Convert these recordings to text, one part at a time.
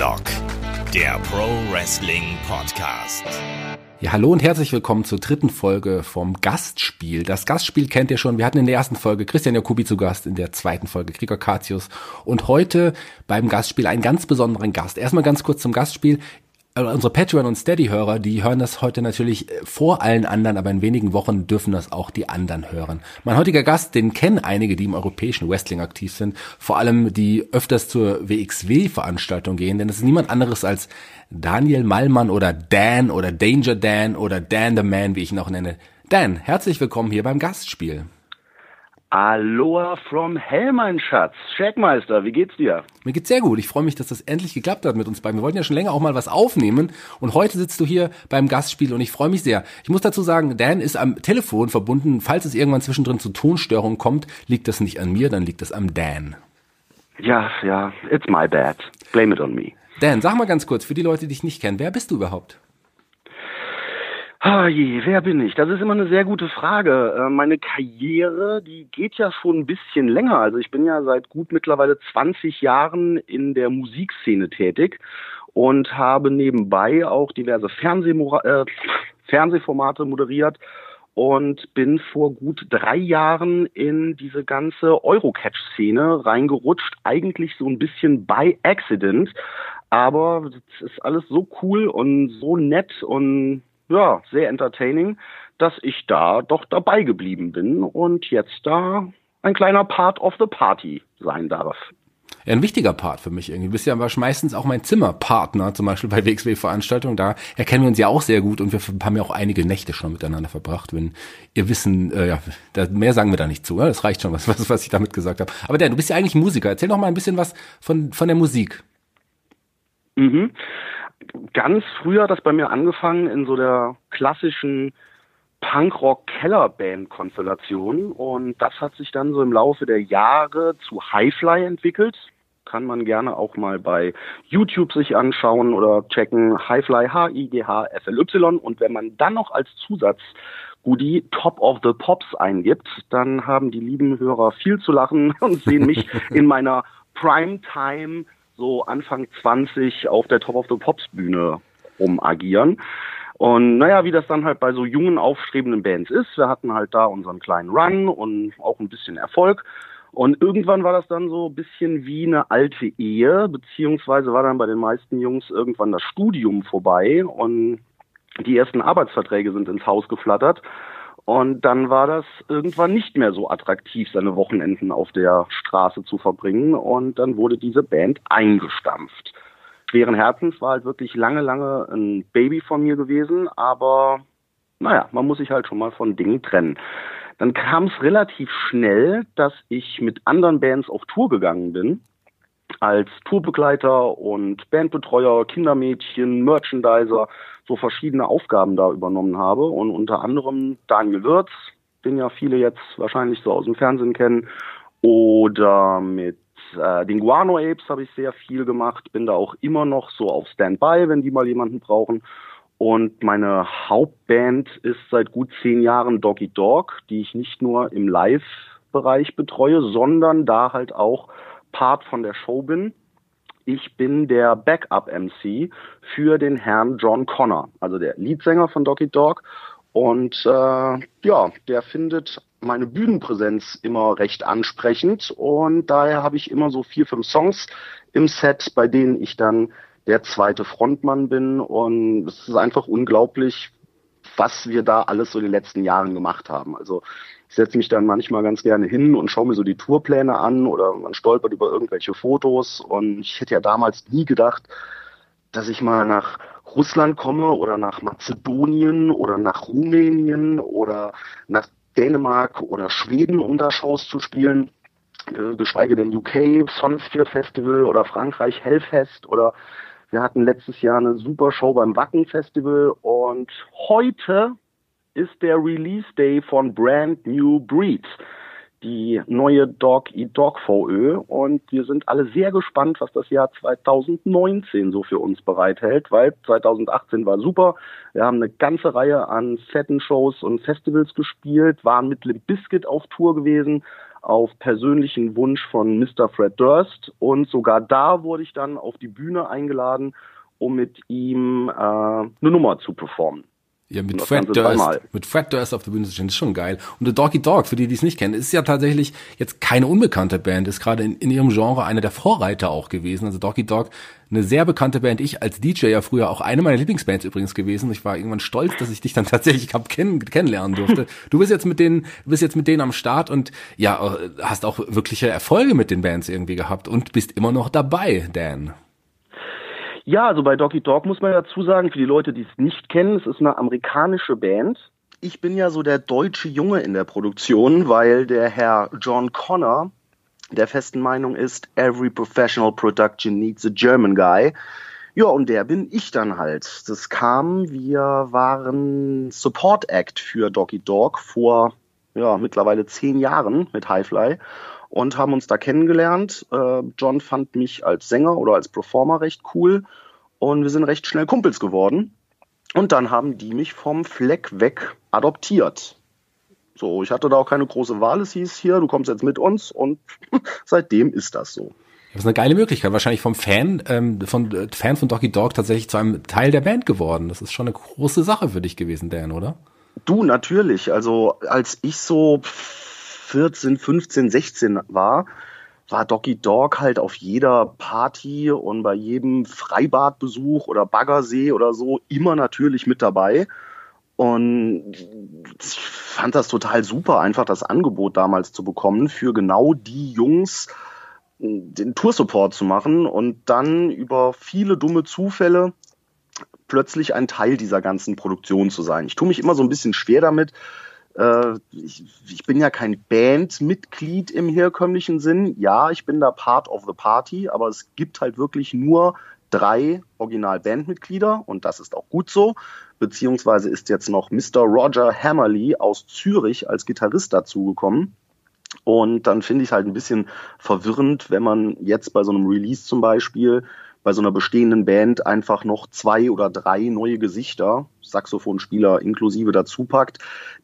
Headlock, der Pro Wrestling Podcast. Ja, hallo und herzlich willkommen zur dritten Folge vom Gastspiel. Das Gastspiel kennt ihr schon. Wir hatten in der ersten Folge Christian Jacobi zu Gast, in der zweiten Folge Gregor Katius und heute beim Gastspiel einen ganz besonderen Gast. Erstmal ganz kurz zum Gastspiel. Äh, unsere Patreon- und Steady-Hörer, die hören das heute natürlich äh, vor allen anderen, aber in wenigen Wochen dürfen das auch die anderen hören. Mein heutiger Gast, den kennen einige, die im europäischen Wrestling aktiv sind, vor allem die öfters zur WXW-Veranstaltung gehen, denn es ist niemand anderes als Daniel Mallmann oder Dan oder Danger Dan oder Dan the Man, wie ich ihn auch nenne. Dan, herzlich willkommen hier beim Gastspiel. Aloha from Hell, mein Schatz. Checkmeister, wie geht's dir? Mir geht's sehr gut. Ich freue mich, dass das endlich geklappt hat mit uns beiden. Wir wollten ja schon länger auch mal was aufnehmen und heute sitzt du hier beim Gastspiel und ich freue mich sehr. Ich muss dazu sagen, Dan ist am Telefon verbunden. Falls es irgendwann zwischendrin zu Tonstörungen kommt, liegt das nicht an mir, dann liegt das am Dan. Ja, ja, it's my bad. Blame it on me. Dan, sag mal ganz kurz, für die Leute, die dich nicht kennen, wer bist du überhaupt? Ah je, wer bin ich? Das ist immer eine sehr gute Frage. Äh, meine Karriere, die geht ja schon ein bisschen länger. Also ich bin ja seit gut mittlerweile 20 Jahren in der Musikszene tätig und habe nebenbei auch diverse Fernsehmora äh, Fernsehformate moderiert und bin vor gut drei Jahren in diese ganze Eurocatch-Szene reingerutscht, eigentlich so ein bisschen by accident. Aber es ist alles so cool und so nett und ja, sehr entertaining, dass ich da doch dabei geblieben bin und jetzt da ein kleiner Part of the Party sein darf. Ja, ein wichtiger Part für mich irgendwie. Du bist ja meistens auch mein Zimmerpartner, zum Beispiel bei WXW-Veranstaltungen. Da erkennen wir uns ja auch sehr gut und wir haben ja auch einige Nächte schon miteinander verbracht. Wenn ihr wissen, äh, ja, da, mehr sagen wir da nicht zu. Ja? Das reicht schon, was, was, was ich damit gesagt habe. Aber der, du bist ja eigentlich Musiker. Erzähl doch mal ein bisschen was von, von der Musik. Mhm ganz früh hat das bei mir angefangen in so der klassischen Punkrock-Kellerband-Konstellation und das hat sich dann so im Laufe der Jahre zu Highfly entwickelt. Kann man gerne auch mal bei YouTube sich anschauen oder checken. Highfly, H-I-G-H-F-L-Y. Und wenn man dann noch als Zusatz Goodie Top of the Pops eingibt, dann haben die lieben Hörer viel zu lachen und sehen mich in meiner Primetime so Anfang 20 auf der Top of the Pops Bühne rumagieren. Und naja, wie das dann halt bei so jungen, aufstrebenden Bands ist, wir hatten halt da unseren kleinen Run und auch ein bisschen Erfolg. Und irgendwann war das dann so ein bisschen wie eine alte Ehe, beziehungsweise war dann bei den meisten Jungs irgendwann das Studium vorbei und die ersten Arbeitsverträge sind ins Haus geflattert. Und dann war das irgendwann nicht mehr so attraktiv, seine Wochenenden auf der Straße zu verbringen. Und dann wurde diese Band eingestampft. Schweren Herzens war halt wirklich lange, lange ein Baby von mir gewesen. Aber naja, man muss sich halt schon mal von Dingen trennen. Dann kam es relativ schnell, dass ich mit anderen Bands auf Tour gegangen bin als Tourbegleiter und Bandbetreuer, Kindermädchen, Merchandiser, so verschiedene Aufgaben da übernommen habe und unter anderem Daniel Wirz, den ja viele jetzt wahrscheinlich so aus dem Fernsehen kennen, oder mit äh, den Guano Apes habe ich sehr viel gemacht, bin da auch immer noch so auf Standby, wenn die mal jemanden brauchen. Und meine Hauptband ist seit gut zehn Jahren Doggy Dog, die ich nicht nur im Live-Bereich betreue, sondern da halt auch Part von der Show bin. Ich bin der Backup-MC für den Herrn John Connor, also der Leadsänger von Doggy Dog. Und äh, ja, der findet meine Bühnenpräsenz immer recht ansprechend und daher habe ich immer so vier, fünf Songs im Set, bei denen ich dann der zweite Frontmann bin und es ist einfach unglaublich, was wir da alles so in den letzten Jahren gemacht haben. Also ich setze mich dann manchmal ganz gerne hin und schaue mir so die Tourpläne an oder man stolpert über irgendwelche Fotos. Und ich hätte ja damals nie gedacht, dass ich mal nach Russland komme oder nach Mazedonien oder nach Rumänien oder nach Dänemark oder Schweden, um da Shows zu spielen, äh, geschweige denn UK, Sonsphere Festival oder Frankreich Hellfest oder wir hatten letztes Jahr eine super Show beim Wacken Festival und heute ist der Release Day von Brand New Breeds, die neue Dog Eat Dog VÖ. Und wir sind alle sehr gespannt, was das Jahr 2019 so für uns bereithält, weil 2018 war super. Wir haben eine ganze Reihe an fetten Shows und Festivals gespielt, waren mit Limp Bizkit auf Tour gewesen. auf persönlichen Wunsch von Mr. Fred Durst. Und sogar da wurde ich dann auf die Bühne eingeladen, um mit ihm äh, eine Nummer zu performen. Ja, mit Fred, Durst, mit Fred Durst auf der Bühne zu stehen, ist schon geil. Und The Doggy Dog, für die, die es nicht kennen, ist ja tatsächlich jetzt keine unbekannte Band, ist gerade in, in ihrem Genre eine der Vorreiter auch gewesen. Also Doggy Dog, eine sehr bekannte Band. Ich als DJ ja früher auch eine meiner Lieblingsbands übrigens gewesen. Ich war irgendwann stolz, dass ich dich dann tatsächlich hab kenn kennenlernen durfte. Du bist jetzt mit denen, bist jetzt mit denen am Start und ja, hast auch wirkliche Erfolge mit den Bands irgendwie gehabt und bist immer noch dabei, Dan. Ja, also bei Doggy Dog muss man dazu sagen, für die Leute, die es nicht kennen, es ist eine amerikanische Band. Ich bin ja so der deutsche Junge in der Produktion, weil der Herr John Connor der festen Meinung ist, every professional production needs a German guy. Ja, und der bin ich dann halt. Das kam, wir waren Support Act für Doggy Dog vor ja, mittlerweile zehn Jahren mit Highfly und haben uns da kennengelernt. Äh, John fand mich als Sänger oder als Performer recht cool und wir sind recht schnell Kumpels geworden. Und dann haben die mich vom Fleck weg adoptiert. So, ich hatte da auch keine große Wahl. Es hieß hier, du kommst jetzt mit uns und seitdem ist das so. Das ist eine geile Möglichkeit. Wahrscheinlich vom Fan, ähm, von äh, Fan von Doggy Dog tatsächlich zu einem Teil der Band geworden. Das ist schon eine große Sache für dich gewesen, Dan, oder? Du, natürlich. Also, als ich so 14, 15, 16 war, war Doggy Dog halt auf jeder Party und bei jedem Freibadbesuch oder Baggersee oder so immer natürlich mit dabei. Und ich fand das total super, einfach das Angebot damals zu bekommen, für genau die Jungs den Toursupport zu machen und dann über viele dumme Zufälle plötzlich ein Teil dieser ganzen Produktion zu sein. Ich tue mich immer so ein bisschen schwer damit, äh, ich, ich, bin ja kein Bandmitglied im herkömmlichen Sinn. Ja, ich bin da Part of the Party, aber es gibt halt wirklich nur drei Original-Bandmitglieder und das ist auch gut so. Beziehungsweise ist jetzt noch Mr. Roger Hammerly aus Zürich als Gitarrist dazugekommen. Und dann finde ich halt ein bisschen verwirrend, wenn man jetzt bei so einem Release zum Beispiel bei so einer bestehenden Band einfach noch zwei oder drei neue Gesichter, Saxophonspieler inklusive dazu packt.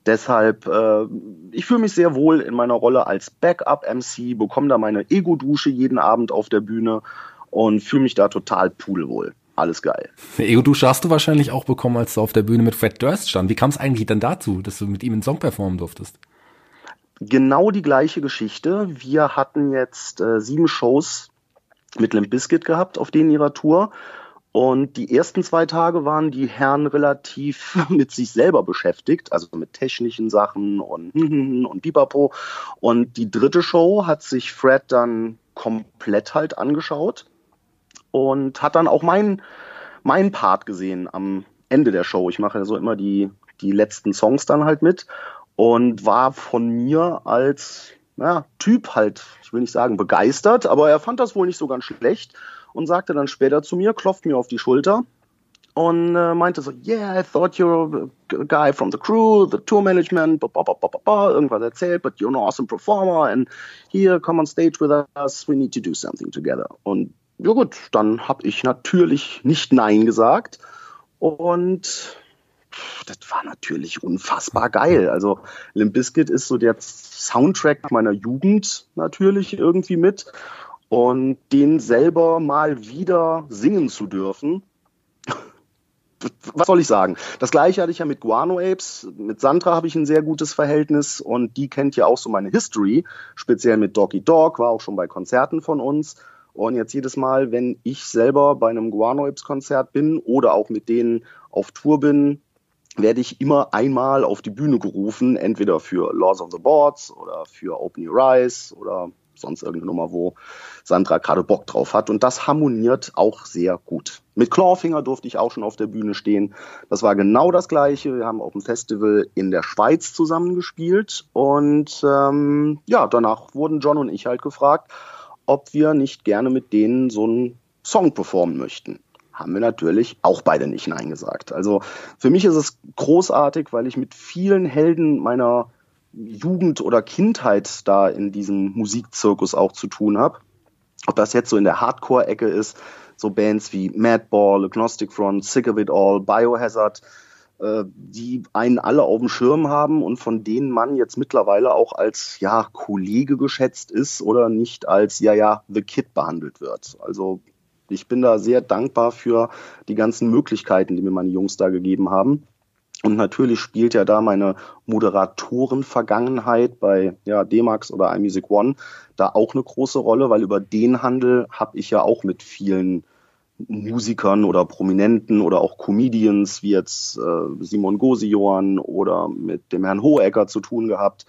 Deshalb, äh, ich fühle mich sehr wohl in meiner Rolle als Backup-MC, bekomme da meine Ego-Dusche jeden Abend auf der Bühne und fühle mich da total pudelwohl. Alles geil. Eine Ego-Dusche hast du wahrscheinlich auch bekommen, als du auf der Bühne mit Fred Durst stand. Wie kam es eigentlich dann dazu, dass du mit ihm einen Song performen durftest? Genau die gleiche Geschichte. Wir hatten jetzt äh, sieben Shows mit Limp Bizkit gehabt auf denen ihrer Tour. Und die ersten zwei Tage waren die Herren relativ mit sich selber beschäftigt, also mit technischen Sachen und und Bipapo. Und die dritte Show hat sich Fred dann komplett halt angeschaut und hat dann auch meinen mein Part gesehen am Ende der Show. Ich mache so immer die, die letzten Songs dann halt mit und war von mir als ja, Typ halt, ich will nicht sagen begeistert, aber er fand das wohl nicht so ganz schlecht und sagte dann später zu mir, klopft mir auf die Schulter und äh, meinte so, yeah, I thought you're a guy from the crew, the tour management, ba, ba, ba, ba, ba, irgendwas erzählt, but you're an awesome performer and here, come on stage with us, we need to do something together. Und ja gut, dann habe ich natürlich nicht Nein gesagt und das war natürlich unfassbar geil. Also Limp Bizkit ist so der Soundtrack meiner Jugend natürlich irgendwie mit und den selber mal wieder singen zu dürfen. Was soll ich sagen? Das gleiche hatte ich ja mit Guano Apes. Mit Sandra habe ich ein sehr gutes Verhältnis und die kennt ja auch so meine History, speziell mit Doggy Dog, war auch schon bei Konzerten von uns. Und jetzt jedes Mal, wenn ich selber bei einem Guano Apes Konzert bin oder auch mit denen auf Tour bin, werde ich immer einmal auf die Bühne gerufen, entweder für Laws of the Boards oder für Open Your Eyes oder sonst irgendeine Nummer, wo Sandra gerade Bock drauf hat. Und das harmoniert auch sehr gut. Mit Clawfinger durfte ich auch schon auf der Bühne stehen. Das war genau das Gleiche. Wir haben auf dem Festival in der Schweiz zusammengespielt. Und ähm, ja, danach wurden John und ich halt gefragt, ob wir nicht gerne mit denen so einen Song performen möchten haben wir natürlich auch beide nicht Nein gesagt. Also für mich ist es großartig, weil ich mit vielen Helden meiner Jugend oder Kindheit da in diesem Musikzirkus auch zu tun habe. Ob das jetzt so in der Hardcore-Ecke ist, so Bands wie Madball, Agnostic Front, Sick of It All, Biohazard, äh, die einen alle auf dem Schirm haben und von denen man jetzt mittlerweile auch als ja Kollege geschätzt ist oder nicht als ja ja the Kid behandelt wird. Also ich bin da sehr dankbar für die ganzen Möglichkeiten, die mir meine Jungs da gegeben haben. Und natürlich spielt ja da meine Moderatoren-Vergangenheit bei ja, D-Max oder iMusic One da auch eine große Rolle, weil über den Handel habe ich ja auch mit vielen Musikern oder Prominenten oder auch Comedians wie jetzt äh, Simon Gosioan oder mit dem Herrn Hohecker zu tun gehabt.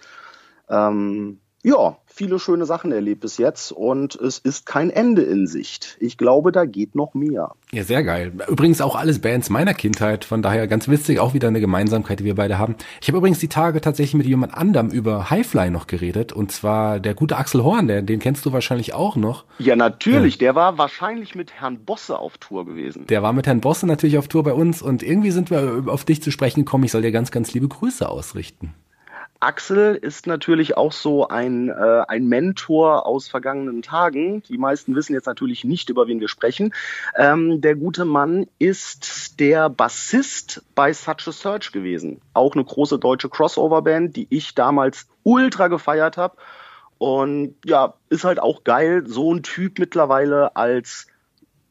Ähm, ja, viele schöne Sachen erlebt bis jetzt und es ist kein Ende in Sicht. Ich glaube, da geht noch mehr. Ja, sehr geil. Übrigens auch alles Bands meiner Kindheit, von daher ganz witzig, auch wieder eine Gemeinsamkeit, die wir beide haben. Ich habe übrigens die Tage tatsächlich mit jemand anderem über Highfly noch geredet und zwar der gute Axel Horn, der, den kennst du wahrscheinlich auch noch. Ja, natürlich, ja. der war wahrscheinlich mit Herrn Bosse auf Tour gewesen. Der war mit Herrn Bosse natürlich auf Tour bei uns und irgendwie sind wir auf dich zu sprechen gekommen. Ich soll dir ganz, ganz liebe Grüße ausrichten. Axel ist natürlich auch so ein, äh, ein Mentor aus vergangenen Tagen. Die meisten wissen jetzt natürlich nicht, über wen wir sprechen. Ähm, der gute Mann ist der Bassist bei Such a Search gewesen. Auch eine große deutsche Crossover-Band, die ich damals ultra gefeiert habe. Und ja, ist halt auch geil, so ein Typ mittlerweile als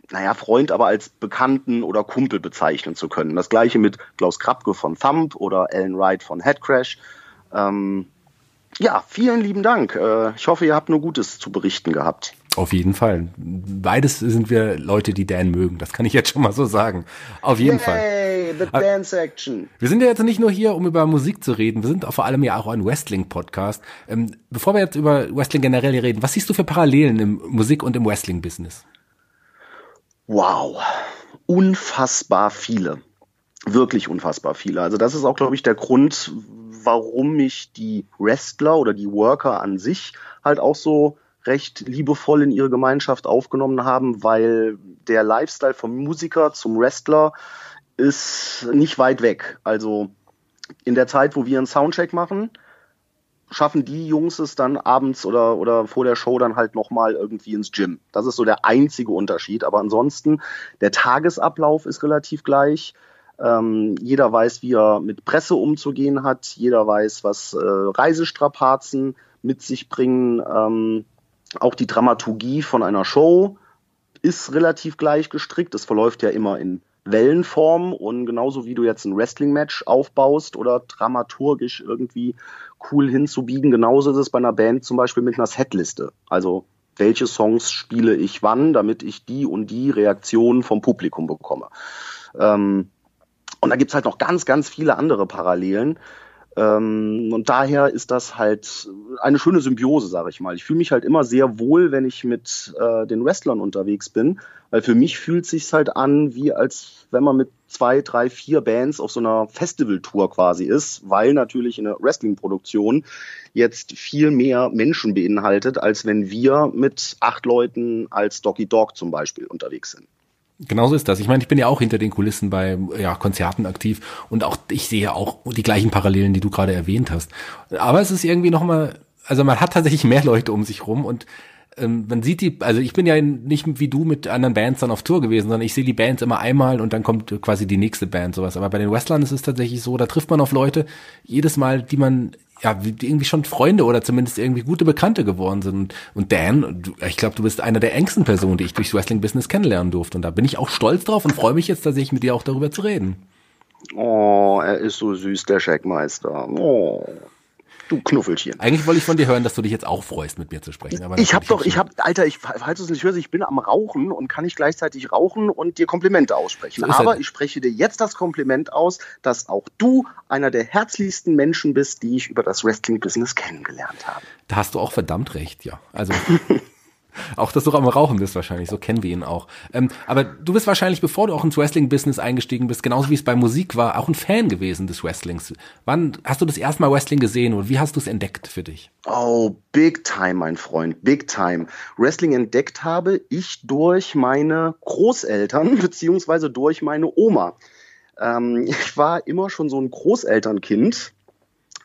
naja, Freund, aber als Bekannten oder Kumpel bezeichnen zu können. Das gleiche mit Klaus Krabke von Thump oder Alan Wright von Headcrash. Ähm, ja, vielen lieben Dank. Äh, ich hoffe, ihr habt nur Gutes zu berichten gehabt. Auf jeden Fall. Beides sind wir Leute, die Dan mögen. Das kann ich jetzt schon mal so sagen. Auf jeden Yay, Fall. The Dan Section. Wir sind ja jetzt nicht nur hier, um über Musik zu reden. Wir sind vor allem ja auch ein Wrestling-Podcast. Ähm, bevor wir jetzt über Wrestling generell reden, was siehst du für Parallelen im Musik- und im Wrestling-Business? Wow. Unfassbar viele. Wirklich unfassbar viele. Also das ist auch, glaube ich, der Grund, warum mich die Wrestler oder die Worker an sich halt auch so recht liebevoll in ihre Gemeinschaft aufgenommen haben, weil der Lifestyle vom Musiker zum Wrestler ist nicht weit weg. Also in der Zeit, wo wir einen Soundcheck machen, schaffen die Jungs es dann abends oder, oder vor der Show dann halt nochmal irgendwie ins Gym. Das ist so der einzige Unterschied. Aber ansonsten, der Tagesablauf ist relativ gleich. Ähm, jeder weiß, wie er mit Presse umzugehen hat. Jeder weiß, was äh, Reisestrapazen mit sich bringen. Ähm, auch die Dramaturgie von einer Show ist relativ gleich gestrickt. Es verläuft ja immer in Wellenform und genauso wie du jetzt ein Wrestling-Match aufbaust oder dramaturgisch irgendwie cool hinzubiegen, genauso ist es bei einer Band zum Beispiel mit einer Setliste. Also welche Songs spiele ich wann, damit ich die und die Reaktionen vom Publikum bekomme. Ähm, und da gibt's halt noch ganz, ganz viele andere Parallelen. Ähm, und daher ist das halt eine schöne Symbiose, sage ich mal. Ich fühle mich halt immer sehr wohl, wenn ich mit äh, den Wrestlern unterwegs bin, weil für mich fühlt sich's halt an, wie als wenn man mit zwei, drei, vier Bands auf so einer Festivaltour quasi ist, weil natürlich eine Wrestling-Produktion jetzt viel mehr Menschen beinhaltet, als wenn wir mit acht Leuten als Doggy Dog zum Beispiel unterwegs sind. Genauso ist das. Ich meine, ich bin ja auch hinter den Kulissen bei ja, Konzerten aktiv und auch ich sehe auch die gleichen Parallelen, die du gerade erwähnt hast. Aber es ist irgendwie noch mal, also man hat tatsächlich mehr Leute um sich rum und ähm, man sieht die, also ich bin ja nicht wie du mit anderen Bands dann auf Tour gewesen, sondern ich sehe die Bands immer einmal und dann kommt quasi die nächste Band sowas. Aber bei den Wrestlern ist es tatsächlich so, da trifft man auf Leute jedes Mal, die man ja, irgendwie schon Freunde oder zumindest irgendwie gute Bekannte geworden sind. Und Dan, ich glaube, du bist einer der engsten Personen, die ich durchs Wrestling-Business kennenlernen durfte. Und da bin ich auch stolz drauf und freue mich jetzt tatsächlich mit dir auch darüber zu reden. Oh, er ist so süß, der Scheckmeister. Oh. Du Knuffelchen. Eigentlich wollte ich von dir hören, dass du dich jetzt auch freust, mit mir zu sprechen. Aber ich habe doch, ich habe, Alter, ich, falls du es nicht hörst, ich bin am Rauchen und kann nicht gleichzeitig rauchen und dir Komplimente aussprechen. So Aber ich spreche dir jetzt das Kompliment aus, dass auch du einer der herzlichsten Menschen bist, die ich über das Wrestling-Business kennengelernt habe. Da hast du auch verdammt recht, ja. Also Auch, dass du am Rauchen bist wahrscheinlich, so kennen wir ihn auch. Ähm, aber du bist wahrscheinlich, bevor du auch ins Wrestling-Business eingestiegen bist, genauso wie es bei Musik war, auch ein Fan gewesen des Wrestlings. Wann hast du das erste Mal Wrestling gesehen und wie hast du es entdeckt für dich? Oh, big time, mein Freund, big time. Wrestling entdeckt habe ich durch meine Großeltern beziehungsweise durch meine Oma. Ähm, ich war immer schon so ein Großelternkind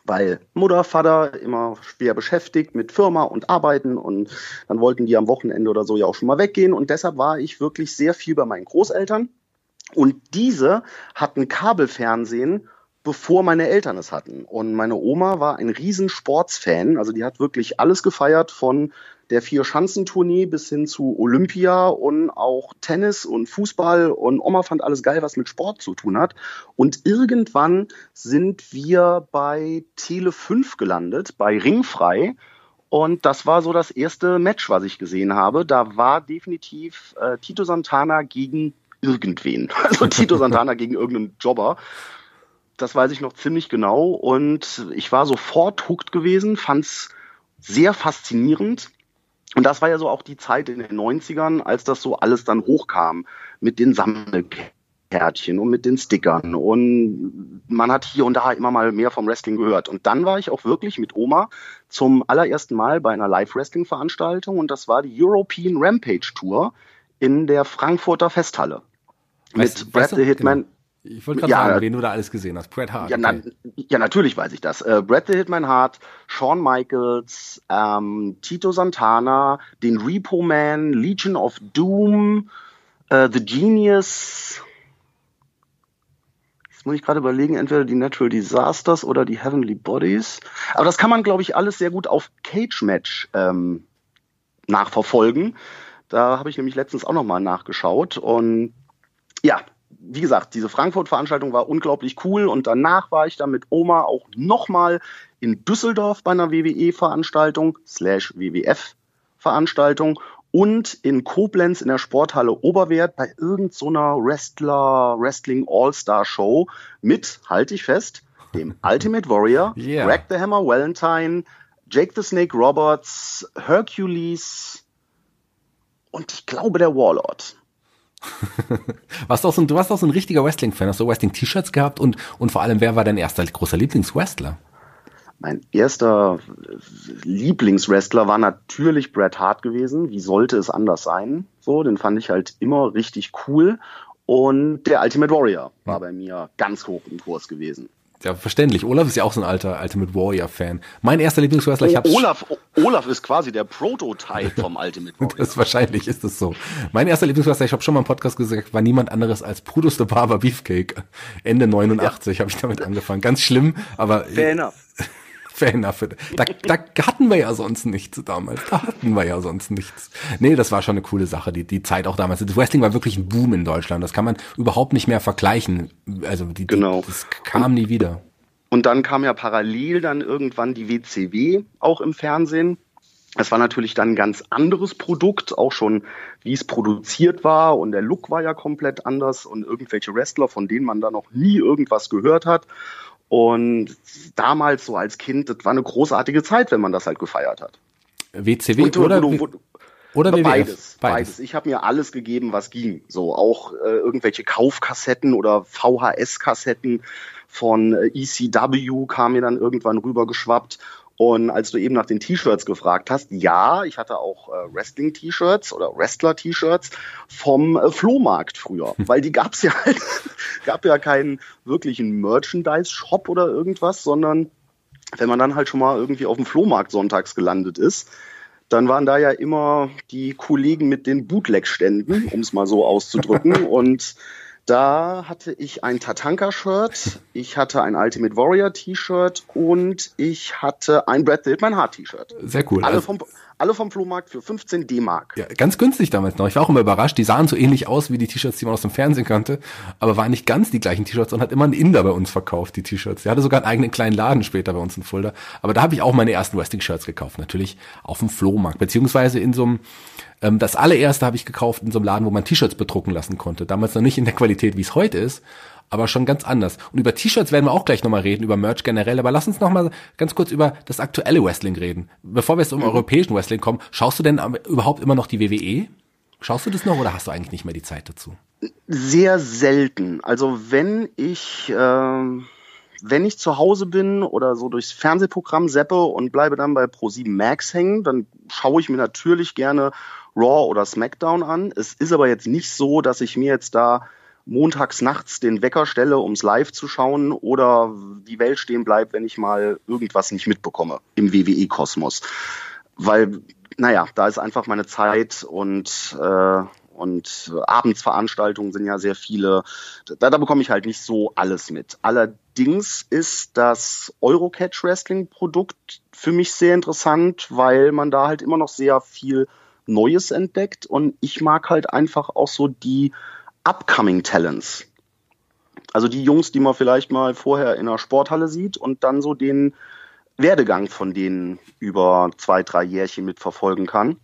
weil Mutter, Vater immer schwer beschäftigt mit Firma und Arbeiten und dann wollten die am Wochenende oder so ja auch schon mal weggehen. Und deshalb war ich wirklich sehr viel bei meinen Großeltern. Und diese hatten Kabelfernsehen, bevor meine Eltern es hatten. Und meine Oma war ein riesen Sportsfan. Also die hat wirklich alles gefeiert von der Vier-Schanzentournee bis hin zu Olympia und auch Tennis und Fußball. Und Oma fand alles geil, was mit Sport zu tun hat. Und irgendwann sind wir bei Tele 5 gelandet, bei Ringfrei. Und das war so das erste Match, was ich gesehen habe. Da war definitiv äh, Tito Santana gegen irgendwen. Also Tito Santana gegen irgendeinen Jobber. Das weiß ich noch ziemlich genau. Und ich war sofort hooked gewesen, fand's sehr faszinierend. Und das war ja so auch die Zeit in den 90ern, als das so alles dann hochkam mit den Sammelkärtchen und mit den Stickern. Und man hat hier und da immer mal mehr vom Wrestling gehört. Und dann war ich auch wirklich mit Oma zum allerersten Mal bei einer Live-Wrestling-Veranstaltung. Und das war die European Rampage Tour in der Frankfurter Festhalle. Weißt, mit Brad weißt du? the Hitman. Genau. Ich wollte gerade Ja, fragen, wen du da alles gesehen hast. Bret Hart. Ja, na, okay. ja, natürlich weiß ich das. Äh, Brad the Hitman Hart, Shawn Michaels, ähm, Tito Santana, den Repo Man, Legion of Doom, äh, The Genius. Jetzt muss ich gerade überlegen, entweder die Natural Disasters oder die Heavenly Bodies. Aber das kann man, glaube ich, alles sehr gut auf Cage Match ähm, nachverfolgen. Da habe ich nämlich letztens auch nochmal nachgeschaut. Und ja, wie gesagt, diese Frankfurt-Veranstaltung war unglaublich cool und danach war ich dann mit Oma auch nochmal in Düsseldorf bei einer WWE-Veranstaltung, slash WWF-Veranstaltung und in Koblenz in der Sporthalle Oberwert bei irgendeiner so Wrestler, Wrestling All-Star-Show mit, halte ich fest, dem Ultimate Warrior, Yeah. Greg the Hammer Valentine, Jake the Snake Roberts, Hercules und ich glaube der Warlord. Warst du, auch so ein, du warst auch so ein richtiger Wrestling-Fan, hast du Wrestling-T-Shirts gehabt und, und vor allem, wer war dein erster großer Lieblingswrestler? Mein erster Lieblingswrestler war natürlich Bret Hart gewesen. Wie sollte es anders sein? So, den fand ich halt immer richtig cool. Und der Ultimate Warrior war bei mir ganz hoch im Kurs gewesen. Ja, verständlich. Olaf ist ja auch so ein alter Ultimate Warrior-Fan. Mein erster Lieblingswrestler, ich hab's Olaf, Olaf ist quasi der Prototype vom Ultimate Warrior. Das wahrscheinlich ist es so. Mein erster Lieblingswrestler, ich habe schon mal im Podcast gesagt, war niemand anderes als Brutus the Barber Beefcake. Ende 89 habe ich damit angefahren. Ganz schlimm, aber Fair enough. Fair enough. Da, da hatten wir ja sonst nichts damals. Da hatten wir ja sonst nichts. Nee, das war schon eine coole Sache, die, die Zeit auch damals. Das Wrestling war wirklich ein Boom in Deutschland. Das kann man überhaupt nicht mehr vergleichen. Also die, Genau. die das kam nie wieder. Und dann kam ja parallel dann irgendwann die WCW auch im Fernsehen. Das war natürlich dann ein ganz anderes Produkt, auch schon wie es produziert war und der Look war ja komplett anders und irgendwelche Wrestler, von denen man da noch nie irgendwas gehört hat. Und damals so als Kind, das war eine großartige Zeit, wenn man das halt gefeiert hat. WCW Und- oder, und- oder WWF? Beides, beides. Ich habe mir alles gegeben, was ging. So auch äh, irgendwelche Kaufkassetten oder VHS-Kassetten von äh, ECW kam mir dann irgendwann rübergeschwappt. Und als du eben nach den T-Shirts gefragt hast, ja, ich hatte auch äh, Wrestling-T-Shirts oder Wrestler-T-Shirts vom äh, Flohmarkt früher, weil die gab's ja halt, gab ja keinen wirklichen Merchandise-Shop oder irgendwas, sondern wenn man dann halt schon mal irgendwie auf dem Flohmarkt sonntags gelandet ist, dann waren da ja immer die Kollegen mit den Bootleg-Ständen, um es mal so auszudrücken. Und da hatte ich ein Tatanka-Shirt, ich hatte ein Ultimate Warrior-T-Shirt und ich hatte ein Brad Hitman Hart-T-Shirt. Sehr cool. Alle Also- vom, alle vom Flohmarkt für 15 D-Mark. Ja, ganz günstig damals noch. Ich war auch immer überrascht. Die sahen so ähnlich aus wie die T-Shirts, die man aus dem Fernsehen kannte, aber waren nicht ganz die gleichen T-Shirts und hat immer ein Inder bei uns verkauft, die T-Shirts. Der hatte sogar einen eigenen kleinen Laden später bei uns in Fulda. Aber da habe ich auch meine ersten Wrestling-Shirts gekauft. Natürlich auf dem Flohmarkt, beziehungsweise in so einem, ähm, das allererste habe ich gekauft in so einem Laden, wo man T-Shirts bedrucken lassen konnte. Damals noch nicht in der Qualität, wie es heute ist, aber schon ganz anders. Und über T-Shirts werden wir auch gleich nochmal reden, über Merch generell. Aber lass uns nochmal ganz kurz über das aktuelle Wrestling reden. Bevor wir jetzt um europäischen Wrestling kommen, schaust du denn überhaupt immer noch die WWE? Schaust du das noch oder hast du eigentlich nicht mehr die Zeit dazu? Sehr selten. Also wenn ich, ähm, wenn ich zu Hause bin oder so durchs Fernsehprogramm seppe und bleibe dann bei Pro7 Max hängen, dann schaue ich mir natürlich gerne Raw oder SmackDown an. Es ist aber jetzt nicht so, dass ich mir jetzt da montags nachts den Wecker stelle, ums live zu schauen oder die Welt stehen bleibt, wenn ich mal irgendwas nicht mitbekomme im WWE-Kosmos. Weil, naja, da ist einfach meine Zeit und, äh, und Abendsveranstaltungen sind ja sehr viele. Da, da bekomme ich halt nicht so alles mit. Allerdings ist das Eurocatch Wrestling Produkt für mich sehr interessant, weil man da halt immer noch sehr viel Neues entdeckt und ich mag halt einfach auch so die upcoming Talents. Also die Jungs, die man vielleicht mal vorher in einer Sporthalle sieht und dann so den Werdegang von denen über zwei, drei Jährchen mitverfolgen kann.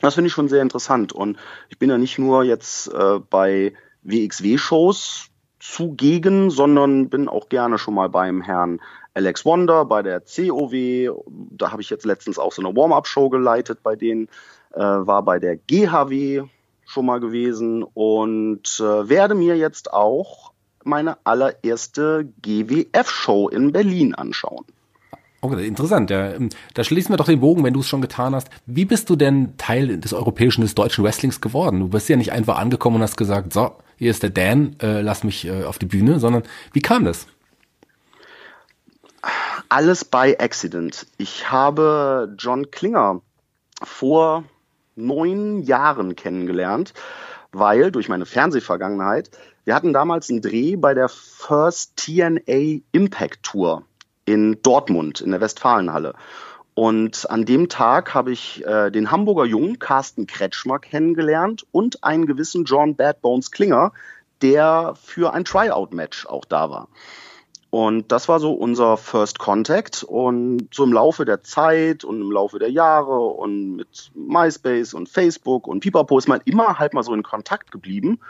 Das finde ich schon sehr interessant. Und ich bin ja nicht nur jetzt äh, bei WXW-Shows zugegen, sondern bin auch gerne schon mal beim Herrn Alex Wonder, bei der COW. Da habe ich jetzt letztens auch so eine Warm-up-Show geleitet bei denen. Äh, war bei der GHW schon mal gewesen und äh, werde mir jetzt auch meine allererste GWF-Show in Berlin anschauen. Okay, interessant. Ja. Ähm, da schließen wir doch den Bogen, wenn du es schon getan hast. Wie bist du denn Teil des europäischen, des deutschen Wrestlings geworden? Du bist ja nicht einfach angekommen und hast gesagt, so, hier ist der Dan, äh, lass mich äh, auf die Bühne, sondern wie kam das? Alles by accident. Ich habe John Klinger vor neun Jahren kennengelernt, weil durch meine Fernsehvergangenheit, wir hatten damals einen Dreh bei der First TNA Impact Tour in Dortmund in der Westfalenhalle. Und an dem Tag habe ich äh, den Hamburger Jungen Carsten Kretschmer kennengelernt und einen gewissen John Bad Bones Klinger, der für ein Tryout-Match auch da war. Und das war so unser First Contact. Und so im Laufe der Zeit und im Laufe der Jahre und mit MySpace und Facebook und Pipapo ist man immer halt mal so in Kontakt geblieben.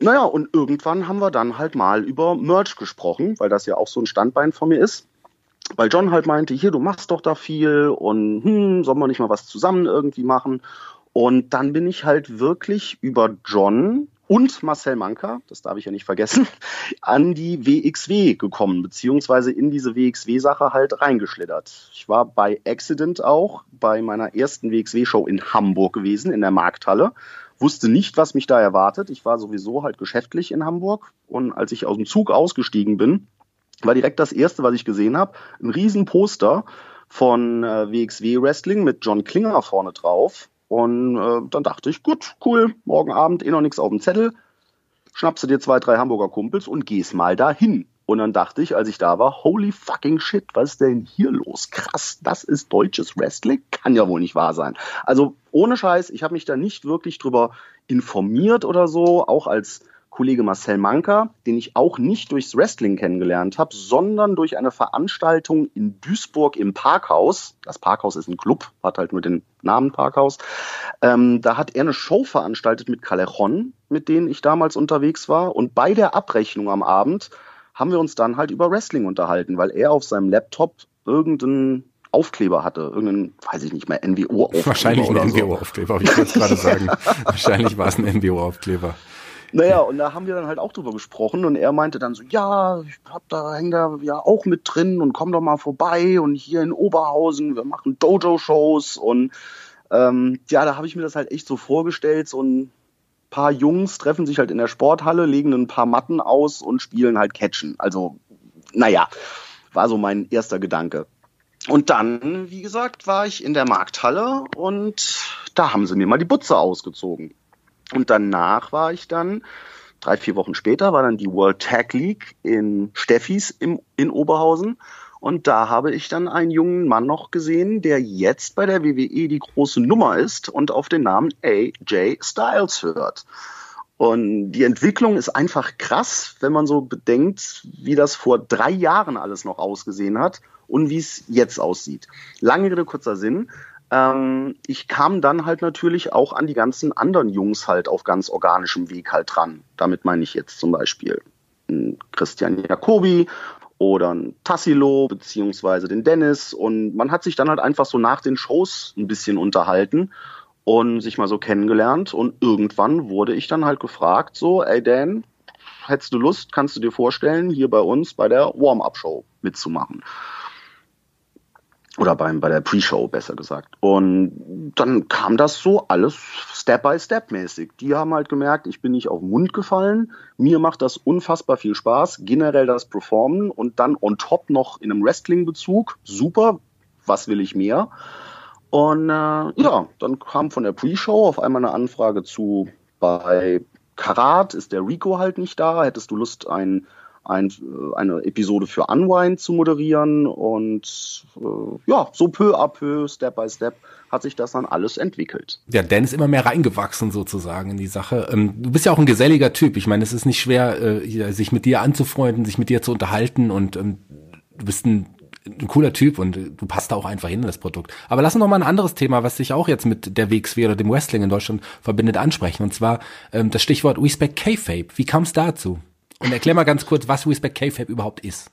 Naja, und irgendwann haben wir dann halt mal über Merch gesprochen, weil das ja auch so ein Standbein von mir ist. Weil John halt meinte, hier, du machst doch da viel und hm, sollen wir nicht mal was zusammen irgendwie machen? Und dann bin ich halt wirklich über John und Marcel Manka, das darf ich ja nicht vergessen, an die WXW gekommen, beziehungsweise in diese WXW-Sache halt reingeschlittert. Ich war bei Accident auch bei meiner ersten WXW-Show in Hamburg gewesen, in der Markthalle wusste nicht, was mich da erwartet. Ich war sowieso halt geschäftlich in Hamburg und als ich aus dem Zug ausgestiegen bin, war direkt das erste, was ich gesehen habe, ein riesen Poster von äh, WXW Wrestling mit John Klinger vorne drauf. Und äh, dann dachte ich, gut, cool, morgen Abend eh noch nichts auf dem Zettel. Schnappst du dir zwei, drei Hamburger Kumpels und gehst mal dahin. Und dann dachte ich, als ich da war, holy fucking shit, was ist denn hier los? Krass, das ist deutsches Wrestling? Kann ja wohl nicht wahr sein. Also ohne Scheiß, ich habe mich da nicht wirklich drüber informiert oder so, auch als Kollege Marcel Manka, den ich auch nicht durchs Wrestling kennengelernt habe, sondern durch eine Veranstaltung in Duisburg im Parkhaus. Das Parkhaus ist ein Club, hat halt nur den Namen Parkhaus. Ähm, da hat er eine Show veranstaltet mit Callejon, mit denen ich damals unterwegs war. Und bei der Abrechnung am Abend haben wir uns dann halt über Wrestling unterhalten, weil er auf seinem Laptop irgendeinen Aufkleber hatte, irgendeinen, weiß ich nicht mehr, NWO-Aufkleber. Wahrscheinlich ein NWO-Aufkleber, so. ich wollte gerade sagen. Wahrscheinlich war es ein NWO-Aufkleber. Naja, und da haben wir dann halt auch drüber gesprochen und er meinte dann so, ja, ich hab da, häng da ja auch mit drin und komm doch mal vorbei und hier in Oberhausen, wir machen Dojo-Shows und ähm, ja, da habe ich mir das halt echt so vorgestellt, so ein paar Jungs treffen sich halt in der Sporthalle, legen ein paar Matten aus und spielen halt Catchen. Also, naja, war so mein erster Gedanke. Und dann, wie gesagt, war ich in der Markthalle und da haben sie mir mal die Butze ausgezogen. Und danach war ich dann, drei, vier Wochen später, war dann die World Tag League in Steffis im, in Oberhausen. Und da habe ich dann einen jungen Mann noch gesehen, der jetzt bei der WWE die große Nummer ist und auf den Namen AJ Styles hört. Und die Entwicklung ist einfach krass, wenn man so bedenkt, wie das vor drei Jahren alles noch ausgesehen hat und wie es jetzt aussieht. Lange Rede, kurzer Sinn. Ähm, ich kam dann halt natürlich auch an die ganzen anderen Jungs halt auf ganz organischem Weg halt dran. Damit meine ich jetzt zum Beispiel Christian Jacobi oder ein Tassilo beziehungsweise den Dennis und man hat sich dann halt einfach so nach den Shows ein bisschen unterhalten und sich mal so kennengelernt und irgendwann wurde ich dann halt gefragt so, ey Dan, hättest du Lust, kannst du dir vorstellen, hier bei uns bei der Warm-Up-Show mitzumachen? Oder beim, bei der Pre-Show, besser gesagt. Und dann kam das so alles Step-by-Step-mäßig. Die haben halt gemerkt, ich bin nicht auf den Mund gefallen. Mir macht das unfassbar viel Spaß. Generell das Performen und dann on top noch in einem Wrestling-Bezug. Super. Was will ich mehr? Und äh, ja, dann kam von der Pre-Show auf einmal eine Anfrage zu Bei Karat ist der Rico halt nicht da. Hättest du Lust, ein, ein, äh, eine Episode für Unwind zu moderieren? Und äh, ja, so peu à peu, Step by Step, hat sich das dann alles entwickelt. Ja, Dan ist immer mehr reingewachsen sozusagen in die Sache. Ähm, du bist ja auch ein geselliger Typ. Ich meine, es ist nicht schwer, äh, sich mit dir anzufreunden, sich mit dir zu unterhalten und ähm, du bist ein ein cooler Typ und du passt da auch einfach hin in das Produkt. Aber lass uns noch mal ein anderes Thema, was sich auch jetzt mit der WXW oder dem Wrestling in Deutschland verbindet, ansprechen. Und zwar ähm, das Stichwort Respect K-Fape. Wie kam es dazu? Und erklär mal ganz kurz, was Respect K-Fape überhaupt ist.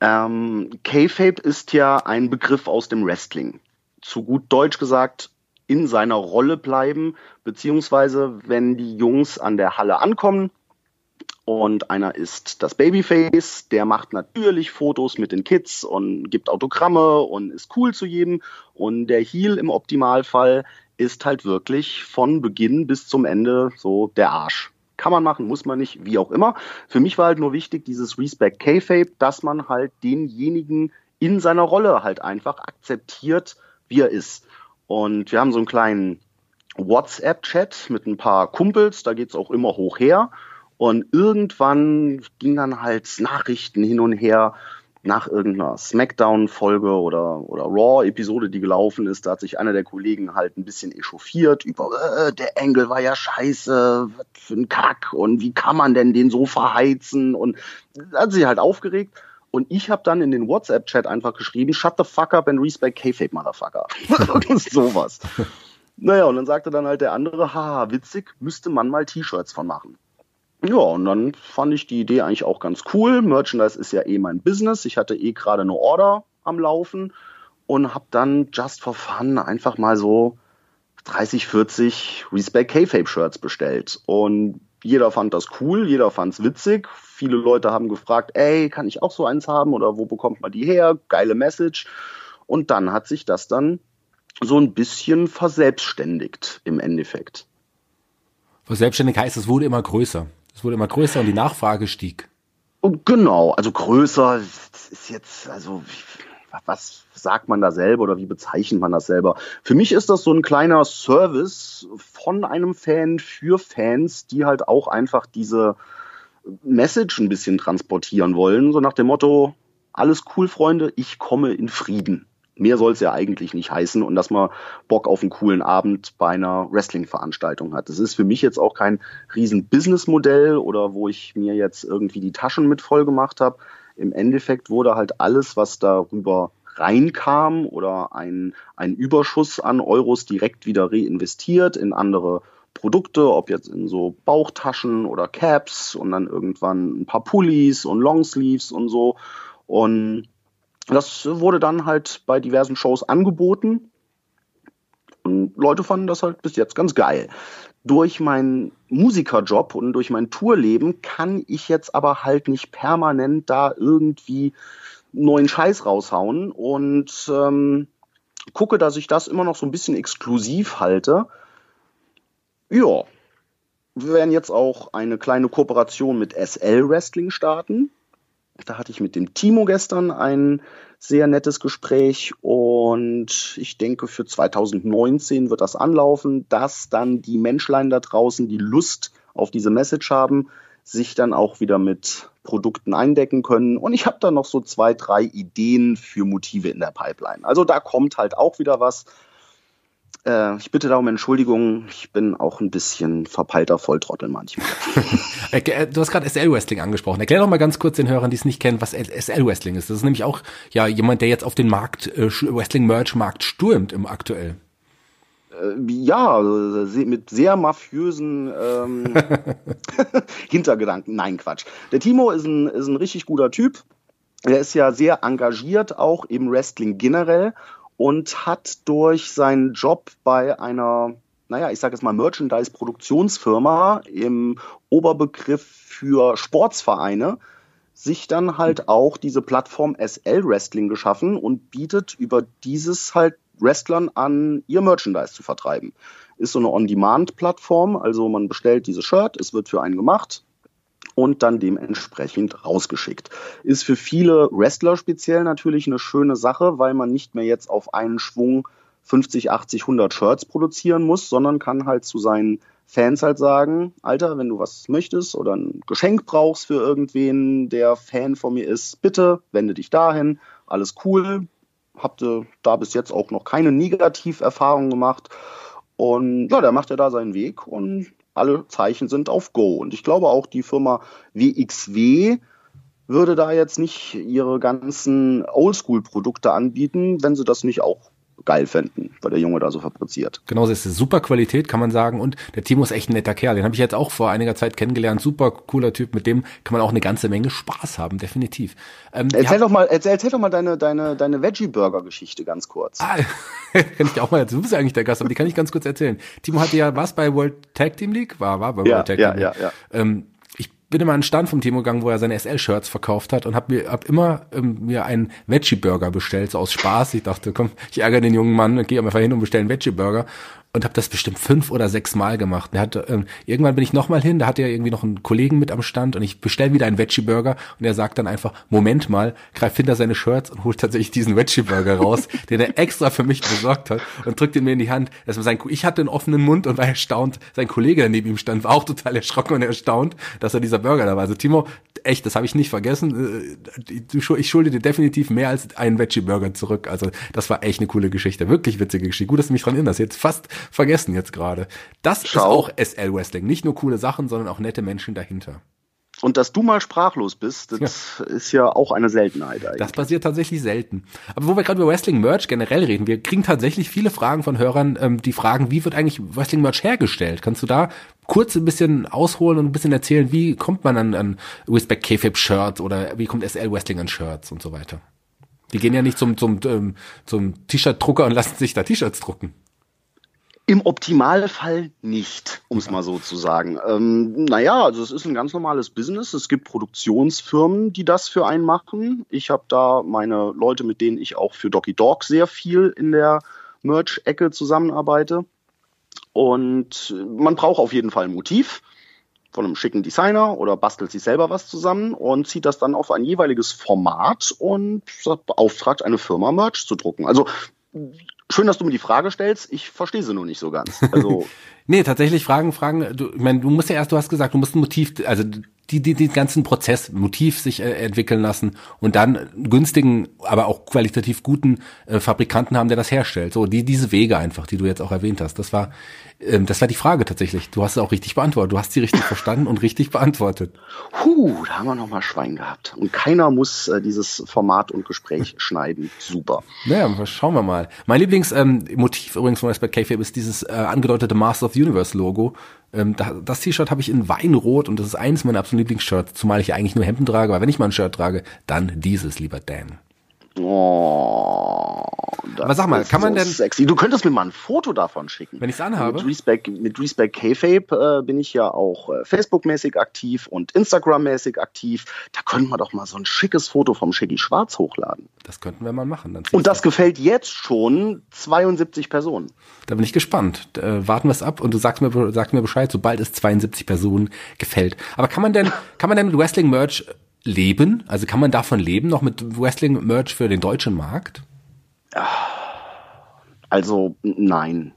Ähm, K-Fape ist ja ein Begriff aus dem Wrestling. Zu gut Deutsch gesagt, in seiner Rolle bleiben, beziehungsweise wenn die Jungs an der Halle ankommen, und einer ist das Babyface, der macht natürlich Fotos mit den Kids und gibt Autogramme und ist cool zu jedem. Und der Heel im Optimalfall ist halt wirklich von Beginn bis zum Ende so der Arsch. Kann man machen, muss man nicht, wie auch immer. Für mich war halt nur wichtig, dieses Respect K-Fape, dass man halt denjenigen in seiner Rolle halt einfach akzeptiert, wie er ist. Und wir haben so einen kleinen WhatsApp-Chat mit ein paar Kumpels, da geht's auch immer hoch her. Und irgendwann ging dann halt Nachrichten hin und her nach irgendeiner Smackdown-Folge oder, oder Raw-Episode, die gelaufen ist. Da hat sich einer der Kollegen halt ein bisschen echauffiert über, äh, der Engel war ja scheiße, was für ein Kack und wie kann man denn den so verheizen? Und hat sich halt aufgeregt. Und ich habe dann in den WhatsApp-Chat einfach geschrieben, shut the fuck up and respect K-Fape, Motherfucker. sowas. Naja, und dann sagte dann halt der andere, haha, witzig, müsste man mal T-Shirts von machen. Ja, und dann fand ich die Idee eigentlich auch ganz cool. Merchandise ist ja eh mein Business. Ich hatte eh gerade eine Order am Laufen und habe dann just for fun einfach mal so 30, 40 Respect K-Fape Shirts bestellt. Und jeder fand das cool, jeder fand's witzig. Viele Leute haben gefragt, ey, kann ich auch so eins haben oder wo bekommt man die her? Geile Message. Und dann hat sich das dann so ein bisschen verselbstständigt im Endeffekt. Verselbstständigt heißt, es wurde immer größer. Es wurde immer größer und die Nachfrage stieg. Genau, also größer ist jetzt, also was sagt man da selber oder wie bezeichnet man das selber? Für mich ist das so ein kleiner Service von einem Fan für Fans, die halt auch einfach diese Message ein bisschen transportieren wollen, so nach dem Motto, alles cool, Freunde, ich komme in Frieden mehr soll es ja eigentlich nicht heißen und dass man Bock auf einen coolen Abend bei einer Wrestling-Veranstaltung hat. Das ist für mich jetzt auch kein riesen Business-Modell oder wo ich mir jetzt irgendwie die Taschen mit voll gemacht habe. Im Endeffekt wurde halt alles, was darüber reinkam oder ein, ein Überschuss an Euros direkt wieder reinvestiert in andere Produkte, ob jetzt in so Bauchtaschen oder Caps und dann irgendwann ein paar Pullis und Longsleeves und so. Und das wurde dann halt bei diversen Shows angeboten. Und Leute fanden das halt bis jetzt ganz geil. Durch meinen Musikerjob und durch mein Tourleben kann ich jetzt aber halt nicht permanent da irgendwie neuen Scheiß raushauen und ähm, gucke, dass ich das immer noch so ein bisschen exklusiv halte. Ja, wir werden jetzt auch eine kleine Kooperation mit SL Wrestling starten. Da hatte ich mit dem Timo gestern ein sehr nettes Gespräch und ich denke, für 2019 wird das anlaufen, dass dann die Menschlein da draußen, die Lust auf diese Message haben, sich dann auch wieder mit Produkten eindecken können. Und ich habe da noch so zwei, drei Ideen für Motive in der Pipeline. Also da kommt halt auch wieder was. Äh, ich bitte darum Entschuldigung, ich bin auch ein bisschen verpeilter Volltrottel manchmal. Äh, du hast gerade SL Wrestling angesprochen. Erklär doch mal ganz kurz den Hörern, die es nicht kennen, was SL Wrestling ist. Das ist nämlich auch ja jemand, der jetzt auf den Markt äh, Wrestling Merch Markt stürmt im aktuell. Äh, ja, also, mit sehr mafiösen ähm, Hintergedanken. Nein, Quatsch. Der Timo ist ein, ist ein richtig guter Typ. Er ist ja sehr engagiert, auch im Wrestling generell und hat durch seinen Job bei einer, naja, ich sage jetzt mal Merchandise-Produktionsfirma im Oberbegriff für Sportsvereine sich dann halt auch diese Plattform SL Wrestling geschaffen und bietet über dieses halt Wrestlern an, ihr Merchandise zu vertreiben. Ist so eine On-Demand-Plattform, also man bestellt dieses Shirt, es wird für einen gemacht, und dann dementsprechend rausgeschickt. Ist für viele Wrestler speziell natürlich eine schöne Sache, weil man nicht mehr jetzt auf einen Schwung 50, 80, 100 Shirts produzieren muss, sondern kann halt zu seinen Fans halt sagen, Alter, wenn du was möchtest oder ein Geschenk brauchst für irgendwen, der Fan von mir ist, bitte wende dich dahin. Alles cool. Habt ihr da bis jetzt auch noch keine Negativerfahrungen gemacht. Und ja, der macht ja da seinen Weg und alle Zeichen sind auf Go. Und ich glaube auch die Firma WXW würde da jetzt nicht ihre ganzen Oldschool-Produkte anbieten, wenn sie das nicht auch geil fänden, weil der Junge da so fabriziert. Genau, das ist super Qualität, kann man sagen. Und der Timo ist echt ein netter Kerl. Den habe ich jetzt auch vor einiger Zeit kennengelernt. Super cooler Typ. Mit dem kann man auch eine ganze Menge Spaß haben, definitiv. Ähm, erzähl doch mal, erzähl, erzähl doch mal deine, deine, deine Veggie-Burger-Geschichte ganz kurz. Ah, kann ich auch mal, du bist ja eigentlich der Gast, aber die kann ich ganz kurz erzählen. Timo hatte ja was bei World Tag Team League? War, war bei ja, World Tag ja, Team League. Ja, ja, ja. Ähm, bin immer an den Stand vom Timo gegangen, wo er seine SL-Shirts verkauft hat und habe mir hab immer ähm, mir einen Veggie-Burger bestellt, so aus Spaß. Ich dachte, komm, ich ärgere den jungen Mann, gehe einfach hin und bestelle einen Veggie-Burger und habe das bestimmt fünf oder sechs Mal gemacht. Er hat, ähm, irgendwann bin ich nochmal hin, da hat er irgendwie noch einen Kollegen mit am Stand und ich bestelle wieder einen Veggie Burger und er sagt dann einfach, Moment mal, greift hinter seine Shirts und holt tatsächlich diesen Veggie Burger raus, den er extra für mich besorgt hat und drückt ihn mir in die Hand. Das war sein, ich hatte einen offenen Mund und war erstaunt. Sein Kollege, der neben ihm stand, war auch total erschrocken und erstaunt, dass er dieser Burger da war. Also Timo, echt, das habe ich nicht vergessen. Äh, ich schulde dir definitiv mehr als einen Veggie Burger zurück. Also das war echt eine coole Geschichte, wirklich witzige Geschichte. Gut, dass du mich dran erinnerst. Jetzt fast vergessen jetzt gerade. Das Schau. ist auch SL Wrestling. Nicht nur coole Sachen, sondern auch nette Menschen dahinter. Und dass du mal sprachlos bist, das ja. ist ja auch eine Seltenheit eigentlich. Das passiert tatsächlich selten. Aber wo wir gerade über Wrestling-Merch generell reden, wir kriegen tatsächlich viele Fragen von Hörern, ähm, die fragen, wie wird eigentlich Wrestling-Merch hergestellt? Kannst du da kurz ein bisschen ausholen und ein bisschen erzählen, wie kommt man an, an Respect K-Fab Shirts oder wie kommt SL Wrestling an Shirts und so weiter? Die gehen ja nicht zum, zum, ähm, zum T-Shirt-Drucker und lassen sich da T-Shirts drucken. Im Optimalfall nicht, um es mal so zu sagen. Ähm, naja, also es ist ein ganz normales Business. Es gibt Produktionsfirmen, die das für einen machen. Ich habe da meine Leute, mit denen ich auch für Doggy Dog sehr viel in der Merch-Ecke zusammenarbeite. Und man braucht auf jeden Fall ein Motiv von einem schicken Designer oder bastelt sich selber was zusammen und zieht das dann auf ein jeweiliges Format und beauftragt eine Firma Merch zu drucken. Also schön, dass du mir die Frage stellst. Ich verstehe sie nur nicht so ganz. Also nee, tatsächlich Fragen, Fragen. Du, ich meine, du musst ja erst, du hast gesagt, du musst ein Motiv, also die, die, die ganzen Prozess, Motiv sich äh, entwickeln lassen und dann günstigen, aber auch qualitativ guten äh, Fabrikanten haben, der das herstellt. So, die, diese Wege einfach, die du jetzt auch erwähnt hast. Das war, ähm, das war die Frage tatsächlich. Du hast es auch richtig beantwortet. Du hast sie richtig verstanden und richtig beantwortet. Huh, da haben wir nochmal Schwein gehabt. Und keiner muss äh, dieses Format und Gespräch schneiden. Super. Naja, schauen wir mal. Mein Lieblingsmotiv ähm, übrigens von Respect K-Fabe ist dieses äh, angedeutete Master of the Universe Logo. Ähm, das T-Shirt habe ich in Weinrot und das ist eines meiner absoluten Lieblingsshirts, zumal ich ja eigentlich nur Hemden trage, aber wenn ich mal ein Shirt trage, dann dieses, lieber Dan. Oh, Aber sag mal, kann man so denn. Sexy. Du könntest mir mal ein Foto davon schicken. Wenn ich es anhabe. Mit Respect, mit Respect K-Fape äh, bin ich ja auch äh, Facebook-mäßig aktiv und Instagram-mäßig aktiv. Da könnten wir doch mal so ein schickes Foto vom Shaggy Schwarz hochladen. Das könnten wir mal machen. und das gefällt jetzt schon 72 Personen. Da bin ich gespannt. Äh, warten wir es ab und du sagst mir, sagst mir Bescheid, sobald es 72 Personen gefällt. Aber kann man denn, kann man denn mit Wrestling-Merch leben? Also kann man davon leben, noch mit Wrestling-Merch für den deutschen Markt? Also nein,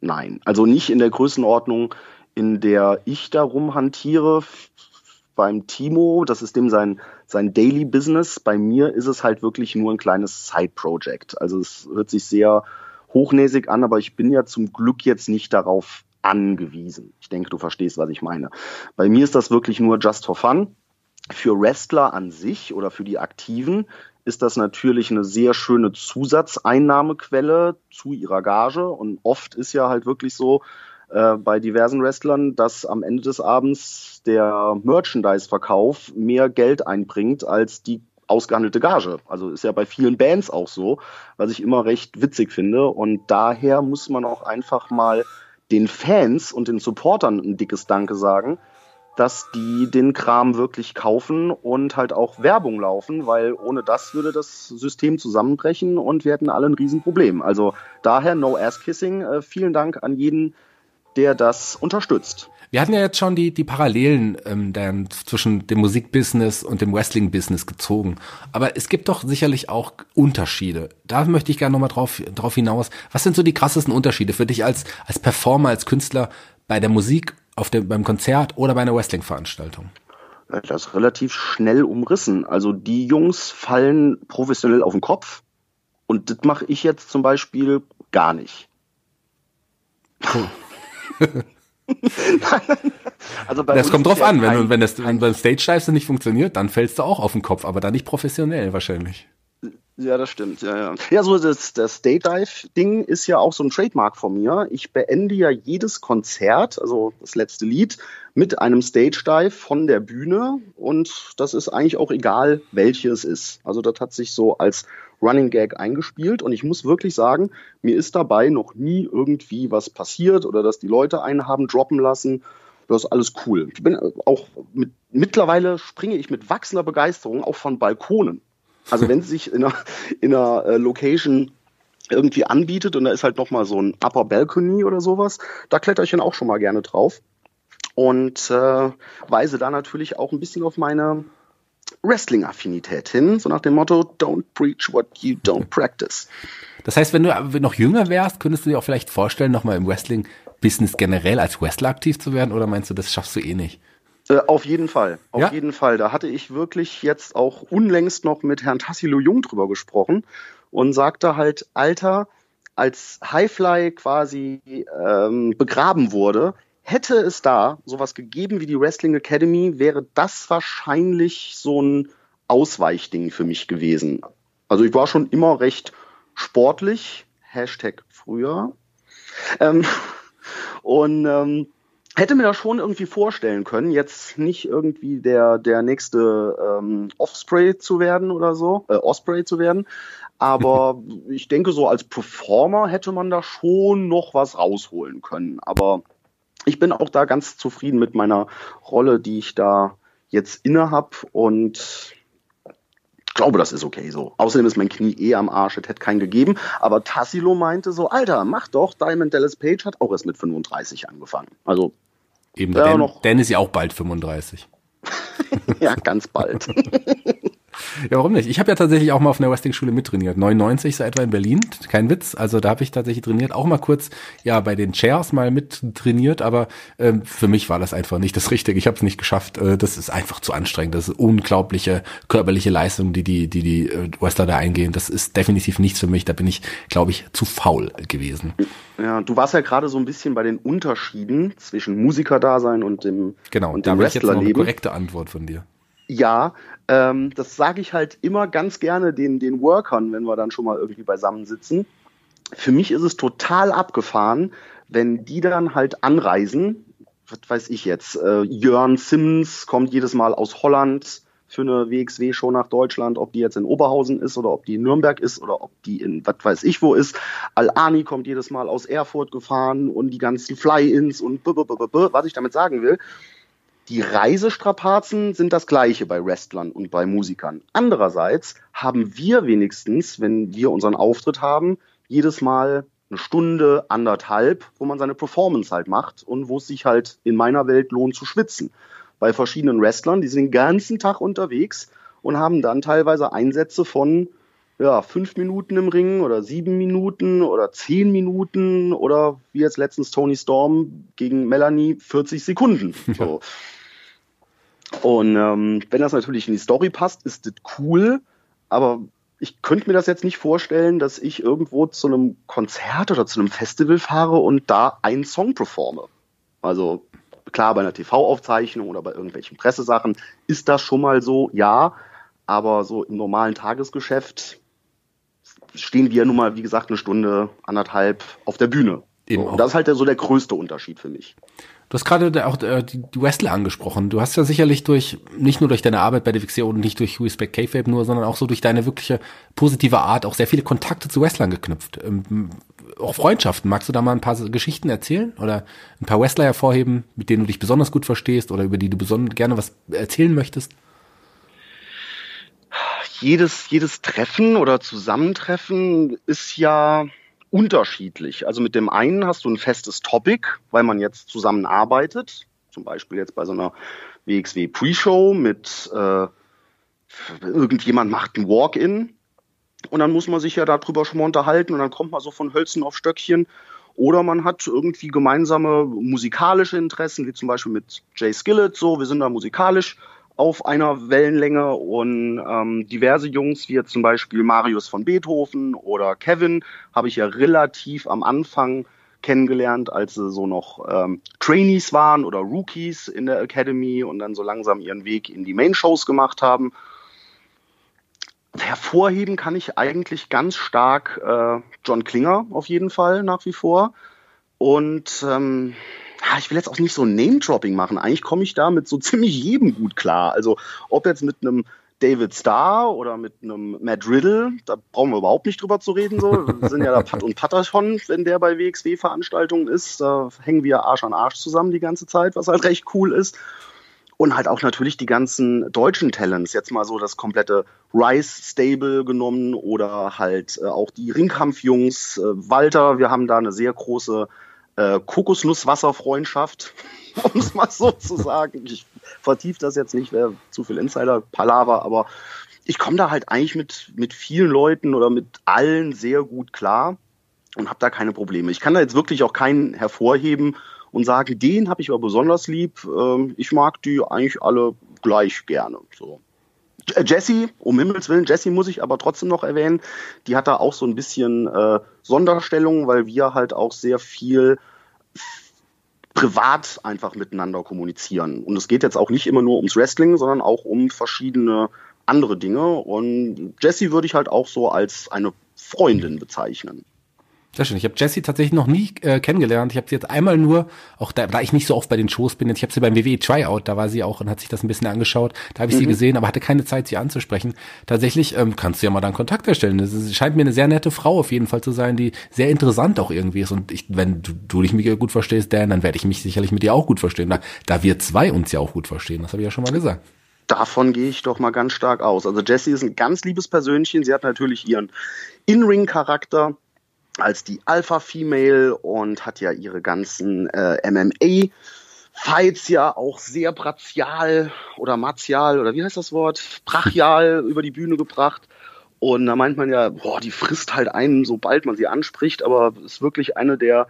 nein. Also nicht in der Größenordnung, in der ich darum hantiere. Beim Timo, das ist dem sein, sein Daily Business. Bei mir ist es halt wirklich nur ein kleines Side-Project. Also es hört sich sehr hochnäsig an, aber ich bin ja zum Glück jetzt nicht darauf angewiesen. Ich denke, du verstehst, was ich meine. Bei mir ist das wirklich nur just for fun. Für Wrestler an sich oder für die Aktiven ist das natürlich eine sehr schöne Zusatzeinnahmequelle zu ihrer Gage. Und oft ist ja halt wirklich so äh, bei diversen Wrestlern, dass am Ende des Abends der Merchandise-Verkauf mehr Geld einbringt als die ausgehandelte Gage. Also ist ja bei vielen Bands auch so, was ich immer recht witzig finde. Und daher muss man auch einfach mal den Fans und den Supportern ein dickes Danke sagen, dass die den Kram wirklich kaufen und halt auch Werbung laufen, weil ohne das würde das System zusammenbrechen und wir hätten alle ein Riesenproblem. Also daher No Ass Kissing. Äh, vielen Dank an jeden, der das unterstützt. Wir hatten ja jetzt schon die, die Parallelen ähm, dann zwischen dem Musikbusiness und dem Wrestling-Business gezogen. Aber es gibt doch sicherlich auch Unterschiede. Da möchte ich gerne nochmal drauf, drauf hinaus. Was sind so die krassesten Unterschiede für dich als, als Performer, als Künstler bei der Musik, auf dem, beim Konzert oder bei einer Wrestling-Veranstaltung? Das ist relativ schnell umrissen. Also die Jungs fallen professionell auf den Kopf und das mache ich jetzt zum Beispiel gar nicht. Cool. also das kommt drauf an, wenn, du, wenn das wenn beim Stage Dives nicht funktioniert, dann fällst du auch auf den Kopf, aber dann nicht professionell wahrscheinlich. Ja, das stimmt. Ja, ja. ja so das, das Stage Dive Ding ist ja auch so ein Trademark von mir. Ich beende ja jedes Konzert, also das letzte Lied, mit einem Stage Dive von der Bühne und das ist eigentlich auch egal, welche es ist. Also das hat sich so als Running Gag eingespielt und ich muss wirklich sagen, mir ist dabei noch nie irgendwie was passiert oder dass die Leute einen haben droppen lassen. Das ist alles cool. Ich bin auch mit, mittlerweile springe ich mit wachsender Begeisterung auch von Balkonen. Also wenn es sich in einer, in einer äh, Location irgendwie anbietet und da ist halt noch mal so ein Upper Balcony oder sowas, da kletter ich dann auch schon mal gerne drauf und äh, weise da natürlich auch ein bisschen auf meine Wrestling-Affinität hin, so nach dem Motto, don't preach what you don't practice. Das heißt, wenn du noch jünger wärst, könntest du dir auch vielleicht vorstellen, nochmal im Wrestling-Business generell als Wrestler aktiv zu werden oder meinst du, das schaffst du eh nicht? Äh, auf jeden Fall, auf ja? jeden Fall. Da hatte ich wirklich jetzt auch unlängst noch mit Herrn Tassilo Jung drüber gesprochen und sagte halt, Alter, als Highfly quasi ähm, begraben wurde, hätte es da sowas gegeben wie die Wrestling Academy, wäre das wahrscheinlich so ein Ausweichding für mich gewesen. Also ich war schon immer recht sportlich, Hashtag früher. Ähm, und ähm, hätte mir das schon irgendwie vorstellen können, jetzt nicht irgendwie der, der nächste ähm, Offspray zu werden oder so, äh, Osprey zu werden. Aber ich denke, so als Performer hätte man da schon noch was rausholen können. Aber ich bin auch da ganz zufrieden mit meiner Rolle, die ich da jetzt inne habe und glaube, das ist okay so. Außerdem ist mein Knie eh am Arsch, es hätte keinen gegeben. Aber Tassilo meinte so, Alter, mach doch, Diamond Dallas Page hat auch erst mit 35 angefangen. Also Eben, ja, Dan. Dan ist ja auch bald 35. ja, ganz bald. Ja, warum nicht? Ich habe ja tatsächlich auch mal auf einer Wrestling-Schule mittrainiert. 99 so etwa in Berlin, kein Witz. Also da habe ich tatsächlich trainiert, auch mal kurz ja bei den Chairs mal mittrainiert, aber ähm, für mich war das einfach nicht das Richtige. Ich habe es nicht geschafft. Äh, das ist einfach zu anstrengend. Das ist unglaubliche körperliche Leistung, die die die die äh, Wrestler da eingehen. Das ist definitiv nichts für mich. Da bin ich, glaube ich, zu faul gewesen. Ja, du warst ja gerade so ein bisschen bei den Unterschieden zwischen Musikerdasein und dem genau. Und dem da Wrestlerleben. Eine korrekte Antwort von dir. Ja, ähm, das sage ich halt immer ganz gerne den, den Workern, wenn wir dann schon mal irgendwie beisammen sitzen. Für mich ist es total abgefahren, wenn die dann halt anreisen, was weiß ich jetzt, äh, Jörn Simmons kommt jedes Mal aus Holland für eine WXW-Show nach Deutschland, ob die jetzt in Oberhausen ist oder ob die in Nürnberg ist oder ob die in was weiß ich wo ist. Al-Ani kommt jedes Mal aus Erfurt gefahren und die ganzen Fly-Ins und b -b -b -b was ich damit sagen will die Reisestrapazen sind das gleiche bei Wrestlern und bei Musikern. Andererseits haben wir wenigstens, wenn wir unseren Auftritt haben, jedes Mal eine Stunde, anderthalb, wo man seine Performance halt macht und wo es sich halt in meiner Welt lohnt zu schwitzen. Bei verschiedenen Wrestlern, die sind den ganzen Tag unterwegs und haben dann teilweise Einsätze von ja, fünf Minuten im Ring oder sieben Minuten oder zehn Minuten oder wie jetzt letztens Tony Storm gegen Melanie 40 Sekunden. So. Und ähm, wenn das natürlich in die Story passt, ist das cool, aber ich könnte mir das jetzt nicht vorstellen, dass ich irgendwo zu einem Konzert oder zu einem Festival fahre und da einen Song performe. Also klar, bei einer TV-Aufzeichnung oder bei irgendwelchen Pressesachen ist das schon mal so, ja, aber so im normalen Tagesgeschäft stehen wir nun mal, wie gesagt, eine Stunde, anderthalb auf der Bühne. Eben so, und das ist halt so der größte Unterschied für mich. Du hast gerade auch äh, die, Wrestler angesprochen. Du hast ja sicherlich durch, nicht nur durch deine Arbeit bei der Vixion und nicht durch Respect K-Fape nur, sondern auch so durch deine wirkliche positive Art auch sehr viele Kontakte zu Wrestlern geknüpft. Ähm, auch Freundschaften. Magst du da mal ein paar Geschichten erzählen oder ein paar Wrestler hervorheben, mit denen du dich besonders gut verstehst oder über die du besonders gerne was erzählen möchtest? Jedes, jedes Treffen oder Zusammentreffen ist ja unterschiedlich. Also mit dem einen hast du ein festes Topic, weil man jetzt zusammenarbeitet. Zum Beispiel jetzt bei so einer WXW Pre-Show mit äh, irgendjemand macht ein Walk-in und dann muss man sich ja darüber schon mal unterhalten und dann kommt man so von Hölzen auf Stöckchen. Oder man hat irgendwie gemeinsame musikalische Interessen, wie zum Beispiel mit Jay Skillett, so, wir sind da musikalisch auf einer Wellenlänge und ähm, diverse Jungs, wie jetzt zum Beispiel Marius von Beethoven oder Kevin, habe ich ja relativ am Anfang kennengelernt, als sie so noch ähm, Trainees waren oder Rookies in der Academy und dann so langsam ihren Weg in die Main-Shows gemacht haben hervorheben kann ich eigentlich ganz stark äh, John Klinger auf jeden Fall nach wie vor. Und ähm, ich will jetzt auch nicht so Name-Dropping machen. Eigentlich komme ich da mit so ziemlich jedem gut klar. Also ob jetzt mit einem David Starr oder mit einem Matt Riddle, da brauchen wir überhaupt nicht drüber zu reden. So. Wir sind ja da Pat und Patter schon, wenn der bei WXW-Veranstaltungen ist. Da hängen wir Arsch an Arsch zusammen die ganze Zeit, was halt recht cool ist. Und halt auch natürlich die ganzen deutschen Talents, jetzt mal so das komplette Rice-Stable genommen oder halt äh, auch die Ringkampfjungs. Äh, Walter, wir haben da eine sehr große äh, Kokosnusswasserfreundschaft, um es mal so zu sagen. Ich vertiefe das jetzt nicht, wäre zu viel Insider-Palaver, aber ich komme da halt eigentlich mit, mit vielen Leuten oder mit allen sehr gut klar und habe da keine Probleme. Ich kann da jetzt wirklich auch keinen hervorheben und sagen, den habe ich aber besonders lieb. Ähm, ich mag die eigentlich alle gleich gerne. So. Äh, Jessie, um Himmels Willen, Jessie muss ich aber trotzdem noch erwähnen, die hat da auch so ein bisschen äh, Sonderstellung, weil wir halt auch sehr viel privat einfach miteinander kommunizieren. Und es geht jetzt auch nicht immer nur ums Wrestling, sondern auch um verschiedene andere Dinge. Und Jessie würde ich halt auch so als eine Freundin bezeichnen. Sehr schön. Ich habe Jessie tatsächlich noch nie äh, kennengelernt. Ich habe sie jetzt einmal nur, auch da, da ich nicht so oft bei den Shows bin, jetzt, ich habe sie beim WWE Tryout, da war sie auch und hat sich das ein bisschen angeschaut. Da habe ich mhm. sie gesehen, aber hatte keine Zeit, sie anzusprechen. Tatsächlich ähm, kannst du ja mal dann Kontakt erstellen. Das scheint mir eine sehr nette Frau auf jeden Fall zu sein, die sehr interessant auch irgendwie ist. Und ich, wenn du, du dich mit ihr gut verstehst, Dan, dann werde ich mich sicherlich mit ihr auch gut verstehen. Da, da wir zwei uns ja auch gut verstehen. Das habe ich ja schon mal gesagt. Davon gehe ich doch mal ganz stark aus. Also Jessie ist ein ganz liebes Persönchen. Sie hat natürlich ihren In-Ring-Charakter als die Alpha Female und hat ja ihre ganzen äh, MMA Fights ja auch sehr brachial oder martial oder wie heißt das Wort? Brachial über die Bühne gebracht. Und da meint man ja, boah, die frisst halt einen, sobald man sie anspricht, aber ist wirklich eine der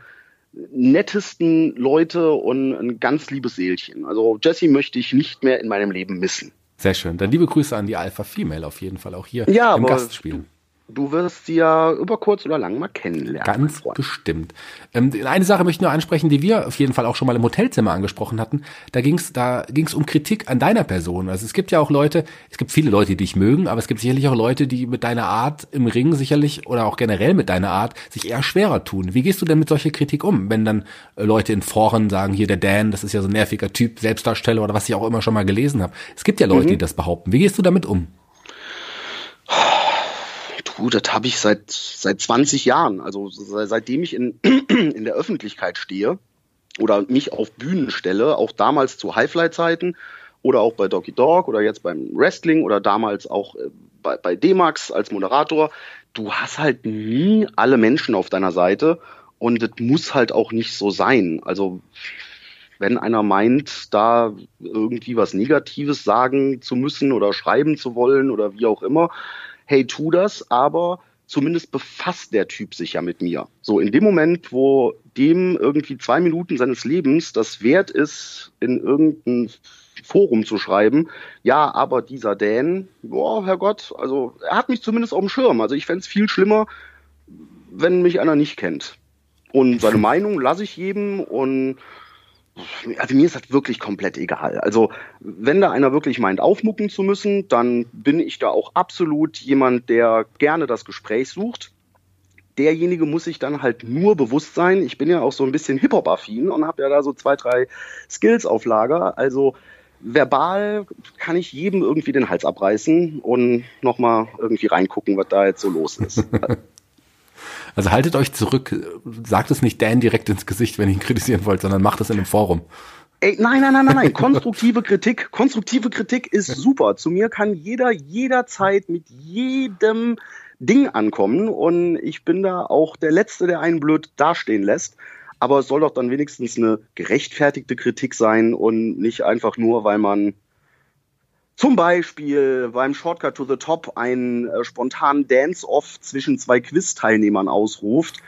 nettesten Leute und ein ganz liebes Seelchen. Also Jessie möchte ich nicht mehr in meinem Leben missen. Sehr schön. Dann liebe Grüße an die Alpha Female auf jeden Fall auch hier ja, im Gastspiel. Du wirst sie ja über kurz oder lang mal kennenlernen. Ganz bestimmt. Ähm, eine Sache möchte ich nur ansprechen, die wir auf jeden Fall auch schon mal im Hotelzimmer angesprochen hatten. Da ging es da ging's um Kritik an deiner Person. Also es gibt ja auch Leute, es gibt viele Leute, die dich mögen, aber es gibt sicherlich auch Leute, die mit deiner Art im Ring sicherlich oder auch generell mit deiner Art sich eher schwerer tun. Wie gehst du denn mit solcher Kritik um, wenn dann äh, Leute in Foren sagen, hier der Dan, das ist ja so ein nerviger Typ, Selbstdarsteller oder was ich auch immer schon mal gelesen habe. Es gibt ja Leute, mhm. die das behaupten. Wie gehst du damit um? Puh, das habe ich seit, seit 20 Jahren. Also seitdem ich in, in der Öffentlichkeit stehe oder mich auf Bühnen stelle, auch damals zu Highfly-Zeiten oder auch bei Doggy Dog oder jetzt beim Wrestling oder damals auch äh, bei, bei D-Max als Moderator, du hast halt nie alle Menschen auf deiner Seite und das muss halt auch nicht so sein. Also wenn einer meint, da irgendwie was Negatives sagen zu müssen oder schreiben zu wollen oder wie auch immer, hey, tu das, aber zumindest befasst der Typ sich ja mit mir. So, in dem Moment, wo dem irgendwie zwei Minuten seines Lebens das wert ist, in irgendein Forum zu schreiben, ja, aber dieser Dan, boah, Herrgott, also er hat mich zumindest auf dem Schirm. Also ich fände es viel schlimmer, wenn mich einer nicht kennt. Und seine Meinung lasse ich jedem und also mir ist das wirklich komplett egal. Also wenn da einer wirklich meint, aufmucken zu müssen, dann bin ich da auch absolut jemand, der gerne das Gespräch sucht. Derjenige muss sich dann halt nur bewusst sein. Ich bin ja auch so ein bisschen Hip-Hop-affin und habe ja da so zwei, drei Skills auf Lager. Also verbal kann ich jedem irgendwie den Hals abreißen und nochmal irgendwie reingucken, was da jetzt so los ist. Also haltet euch zurück, sagt es nicht Dan direkt ins Gesicht, wenn ihr ihn kritisieren wollt, sondern macht es in einem Forum. Ey, nein, nein, nein, nein, nein. Konstruktive Kritik, konstruktive Kritik ist super. Zu mir kann jeder jederzeit mit jedem Ding ankommen und ich bin da auch der Letzte, der einen blöd dastehen lässt. aber es soll doch dann wenigstens eine gerechtfertigte Kritik sein und nicht einfach nur, weil man zum Beispiel beim Shortcut to the Top einen äh, spontanen Dance-Off zwischen zwei Quiz-Teilnehmern ausruft,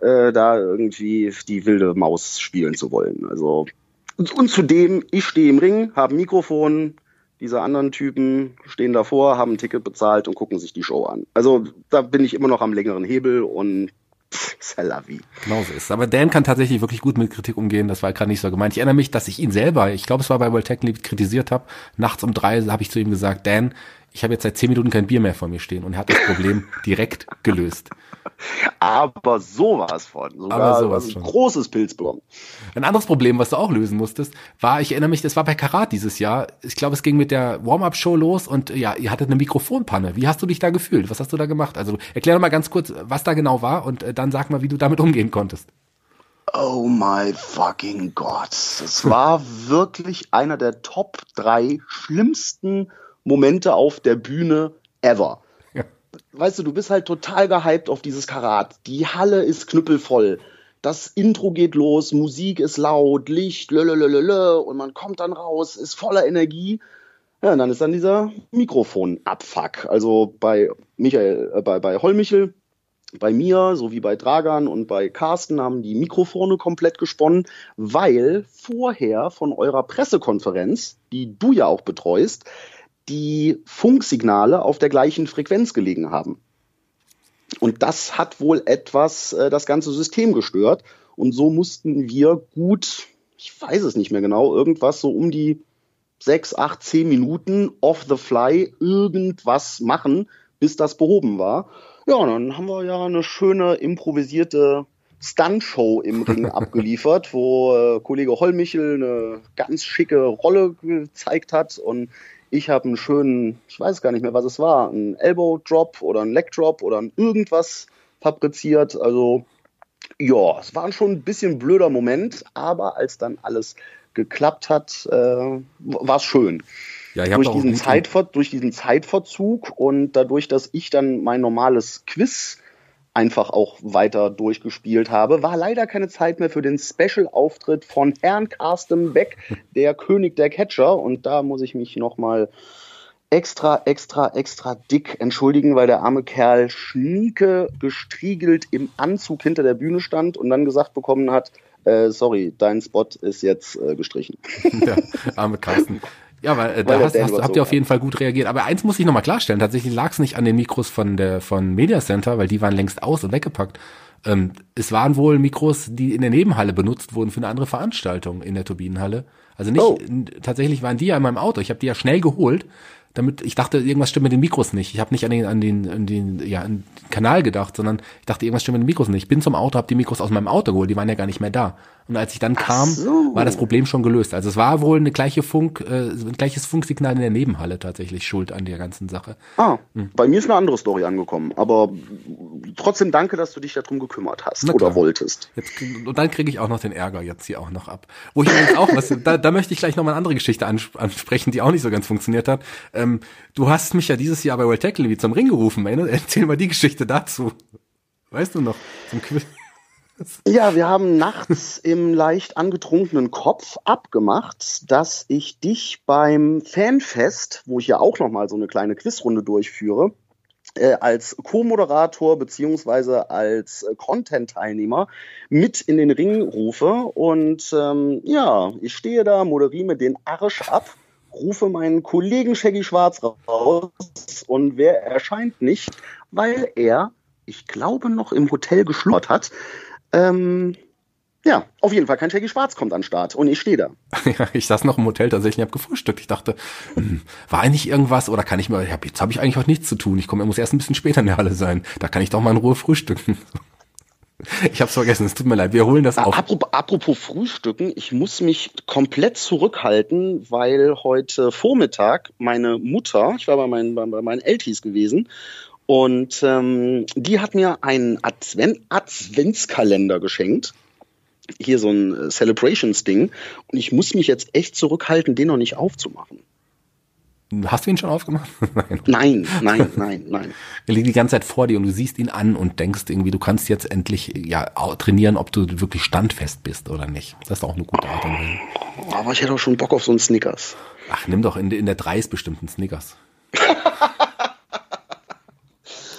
äh, da irgendwie die wilde Maus spielen zu wollen. Also und, und zudem, ich stehe im Ring, habe ein Mikrofon, diese anderen Typen stehen davor, haben ein Ticket bezahlt und gucken sich die Show an. Also da bin ich immer noch am längeren Hebel und Salavi. Genau so ist. Aber Dan kann tatsächlich wirklich gut mit Kritik umgehen. Das war gerade nicht so gemeint. Ich erinnere mich, dass ich ihn selber, ich glaube, es war bei World Tech kritisiert habe. Nachts um drei habe ich zu ihm gesagt, Dan, ich habe jetzt seit zehn Minuten kein Bier mehr vor mir stehen und er hat das Problem direkt gelöst. Aber sowas von. Sogar Aber sowas ein von. großes Pilz bekommen. Ein anderes Problem, was du auch lösen musstest, war, ich erinnere mich, das war bei Karat dieses Jahr. Ich glaube, es ging mit der Warm-Up-Show los und ja, ihr hattet eine Mikrofonpanne. Wie hast du dich da gefühlt? Was hast du da gemacht? Also erklär doch mal ganz kurz, was da genau war und äh, dann sag mal, wie du damit umgehen konntest. Oh my fucking God. Es war wirklich einer der Top drei schlimmsten Momente auf der Bühne ever. Ja. Weißt du, du bist halt total gehypt auf dieses Karat. Die Halle ist knüppelvoll. Das Intro geht los, Musik ist laut, Licht, lölölölölö, und man kommt dann raus, ist voller Energie. Ja, und dann ist dann dieser Mikrofon-Abfuck. Also bei Michael, äh, bei, bei Hollmichel, bei mir sowie bei Dragan und bei Carsten haben die Mikrofone komplett gesponnen, weil vorher von eurer Pressekonferenz, die du ja auch betreust, die Funksignale auf der gleichen Frequenz gelegen haben. Und das hat wohl etwas äh, das ganze System gestört. Und so mussten wir gut, ich weiß es nicht mehr genau, irgendwas so um die sechs, acht, zehn Minuten off the fly irgendwas machen, bis das behoben war. Ja, und dann haben wir ja eine schöne improvisierte Stuntshow im Ring abgeliefert, wo äh, Kollege Hollmichel eine ganz schicke Rolle gezeigt hat und ich habe einen schönen, ich weiß gar nicht mehr, was es war, einen Elbow Drop oder einen Leg Drop oder irgendwas fabriziert. Also ja, es war schon ein bisschen blöder Moment, aber als dann alles geklappt hat, äh, war es schön. Ja, durch, diesen Zeitver durch diesen Zeitverzug und dadurch, dass ich dann mein normales Quiz einfach auch weiter durchgespielt habe, war leider keine Zeit mehr für den Special-Auftritt von Herrn Carsten Beck, der König der Catcher. Und da muss ich mich nochmal extra, extra, extra dick entschuldigen, weil der arme Kerl schnieke gestriegelt im Anzug hinter der Bühne stand und dann gesagt bekommen hat, äh, sorry, dein Spot ist jetzt äh, gestrichen. ja, arme Carsten. Ja, weil, äh, da hast, hast, habt ihr auf jeden Fall gut reagiert. Aber eins muss ich nochmal klarstellen. Tatsächlich lag es nicht an den Mikros von der von Media Center, weil die waren längst aus und weggepackt. Ähm, es waren wohl Mikros, die in der Nebenhalle benutzt wurden für eine andere Veranstaltung in der Turbinenhalle. Also nicht, Oh. tatsächlich waren die ja in meinem Auto. Ich habe die ja schnell geholt, damit ich dachte, irgendwas stimmt mit den Mikros nicht. Ich habe nicht an den, an den, an den, ja, an den Kanal gedacht, sondern ich dachte, irgendwas stimmt mit den Mikros nicht. Ich bin zum Auto, habe die Mikros aus meinem Auto geholt, die waren ja gar nicht mehr da. Und als ich dann kam, so. war das Problem schon gelöst. Also es war wohl eine gleiche Funk, äh, ein gleiches Funksignal in der Nebenhalle tatsächlich schuld an der ganzen Sache. Ah, Hm. bei mir ist eine andere Story angekommen, aber trotzdem danke, dass du dich darum gekümmert hast oder wolltest. Jetzt, und dann kriege ich auch noch den Ärger jetzt hier auch noch ab. Wo ich übrigens auch was, da, da möchte ich gleich noch mal eine andere Geschichte ans- ansprechen, die auch nicht so ganz funktioniert hat. Ähm, du hast mich ja dieses Jahr bei World Tech League zum Ring gerufen? Erzähl mal die Geschichte dazu. Weißt du noch? Zum Quiz. Ja, wir haben nachts im leicht angetrunkenen Kopf abgemacht, dass ich dich beim Fanfest, wo ich ja auch noch mal so eine kleine Quizrunde durchführe, äh, als Co-Moderator beziehungsweise als äh, Content-Teilnehmer mit in den Ring rufe. Und ähm, ja, ich stehe da, moderiere den Arsch ab, rufe meinen Kollegen Shaggy Schwarz raus und wer erscheint nicht, weil er, ich glaube, noch im Hotel geschlummert hat. Ähm, ja, auf jeden Fall kein Shaggy Schwarz kommt an den Start und ich stehe da. Ja, ich saß noch im Hotel tatsächlich und hab gefrühstückt. Ich dachte, hm, war eigentlich irgendwas oder kann ich mal, ja, jetzt habe ich eigentlich auch nichts zu tun. Ich komme, muss erst ein bisschen später in der Halle sein. Da kann ich doch mal in Ruhe frühstücken. Ich hab's vergessen, es tut mir leid. Wir holen das auf. Apropos, apropos Frühstücken, ich muss mich komplett zurückhalten, weil heute Vormittag meine Mutter, ich war bei meinen, bei, bei meinen Eltis gewesen, und ähm, die hat mir einen Advent Adventskalender geschenkt. Hier so ein äh, Celebrations-Ding. Und ich muss mich jetzt echt zurückhalten, den noch nicht aufzumachen. Hast du ihn schon aufgemacht? nein. Nein, nein, nein, nein. Er liegt die ganze Zeit vor dir und du siehst ihn an und denkst irgendwie, du kannst jetzt endlich ja trainieren, ob du wirklich standfest bist oder nicht. Das ist auch eine gute Art und Weise. Aber ich hätte auch schon Bock auf so einen Snickers. Ach, nimm doch in, in der 3 ist bestimmt ein Snickers.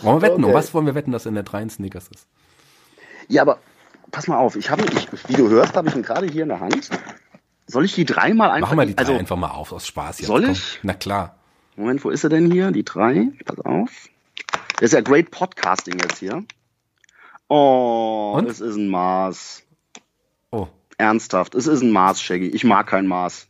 wollen wir wetten? Okay. Um was wollen wir wetten, dass in der 3 ein Snickers ist? Ja, aber pass mal auf, ich habe, ich, wie du hörst, habe ich ihn gerade hier in der Hand. Soll ich die dreimal einfach? Machen wir die drei also, einfach mal auf, aus Spaß. Jetzt. Soll Komm. ich? Na klar. Moment, wo ist er denn hier? Die drei. Pass auf. Das ist ja great Podcasting jetzt hier. Oh, Und? es ist ein Maß. Oh. Ernsthaft, es ist ein Maß, Shaggy. Ich mag kein Maß.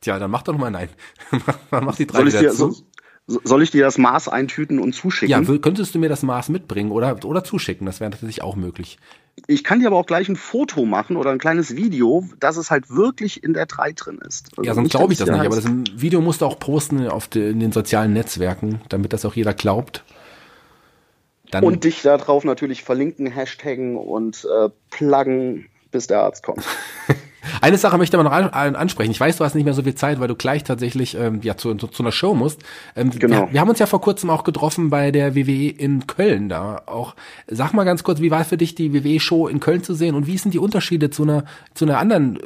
Tja, dann mach doch mal nein. mach die drei soll ich dir, zu. So, soll ich dir das Maß eintüten und zuschicken? Ja, könntest du mir das Maß mitbringen oder, oder zuschicken? Das wäre natürlich auch möglich. Ich kann dir aber auch gleich ein Foto machen oder ein kleines Video, dass es halt wirklich in der 3 drin ist. Also ja, sonst glaube ich das nicht. Aber das Video musst du auch posten auf de, in den sozialen Netzwerken, damit das auch jeder glaubt. Dann und dich darauf natürlich verlinken, hashtaggen und äh, pluggen, bis der Arzt kommt. Eine Sache möchte man noch ansprechen. Ich weiß, du hast nicht mehr so viel Zeit, weil du gleich tatsächlich ähm, ja zu, zu, zu einer Show musst. Ähm, genau. Wir, wir, haben uns ja vor kurzem auch getroffen bei der WWE in Köln. Da auch. Sag mal ganz kurz, wie war für dich die WWE-Show in Köln zu sehen und wie sind die Unterschiede zu einer zu einer anderen,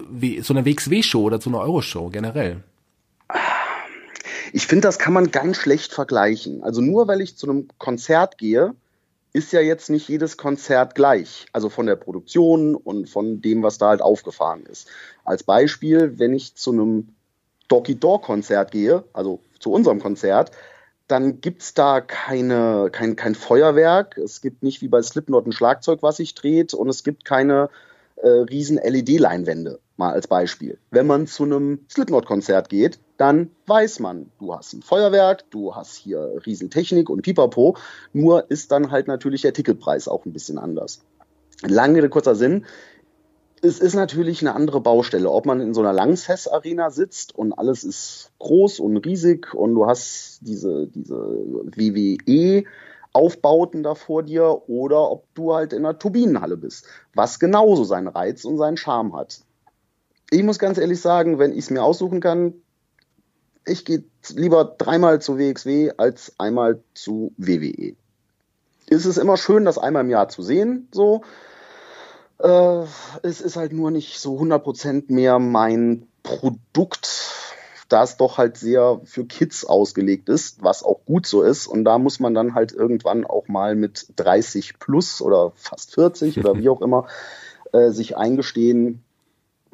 zu einer WXW-Show oder zu einer Euro-Show generell? Ich finde, das kann man ganz schlecht vergleichen. Also nur weil ich zu einem Konzert gehe, ist ja jetzt nicht jedes Konzert gleich. Also von der Produktion und von dem, was da halt aufgefahren ist. Als Beispiel, wenn ich zu einem Doggy Dog Konzert gehe, also zu unserem Konzert, dann gibt's da keine, kein, kein Feuerwerk. Es gibt nicht wie bei Slipknot ein Schlagzeug, was sich dreht. Und es gibt keine äh, riesen LED-Leinwände, mal als Beispiel. Wenn man zu einem Slipknot-Konzert geht, dann weiß man, du hast ein Feuerwerk, du hast hier Riesentechnik und Pipapo, nur ist dann halt natürlich der Ticketpreis auch ein bisschen anders. Lange Rede, kurzer Sinn, es ist natürlich eine andere Baustelle, ob man in so einer Langsess-Arena sitzt und alles ist groß und riesig und du hast diese, diese WWE Aufbauten da vor dir oder ob du halt in einer Turbinenhalle bist, was genauso seinen Reiz und seinen Charme hat. Ich muss ganz ehrlich sagen, wenn ich es mir aussuchen kann, ich gehe lieber dreimal zu WXW als einmal zu WWE. Es ist immer schön, das einmal im Jahr zu sehen, so. Äh, es ist halt nur nicht so 100% mehr mein Produkt, da es doch halt sehr für Kids ausgelegt ist, was auch gut so ist. Und da muss man dann halt irgendwann auch mal mit 30 plus oder fast 40 oder wie auch immer äh, sich eingestehen,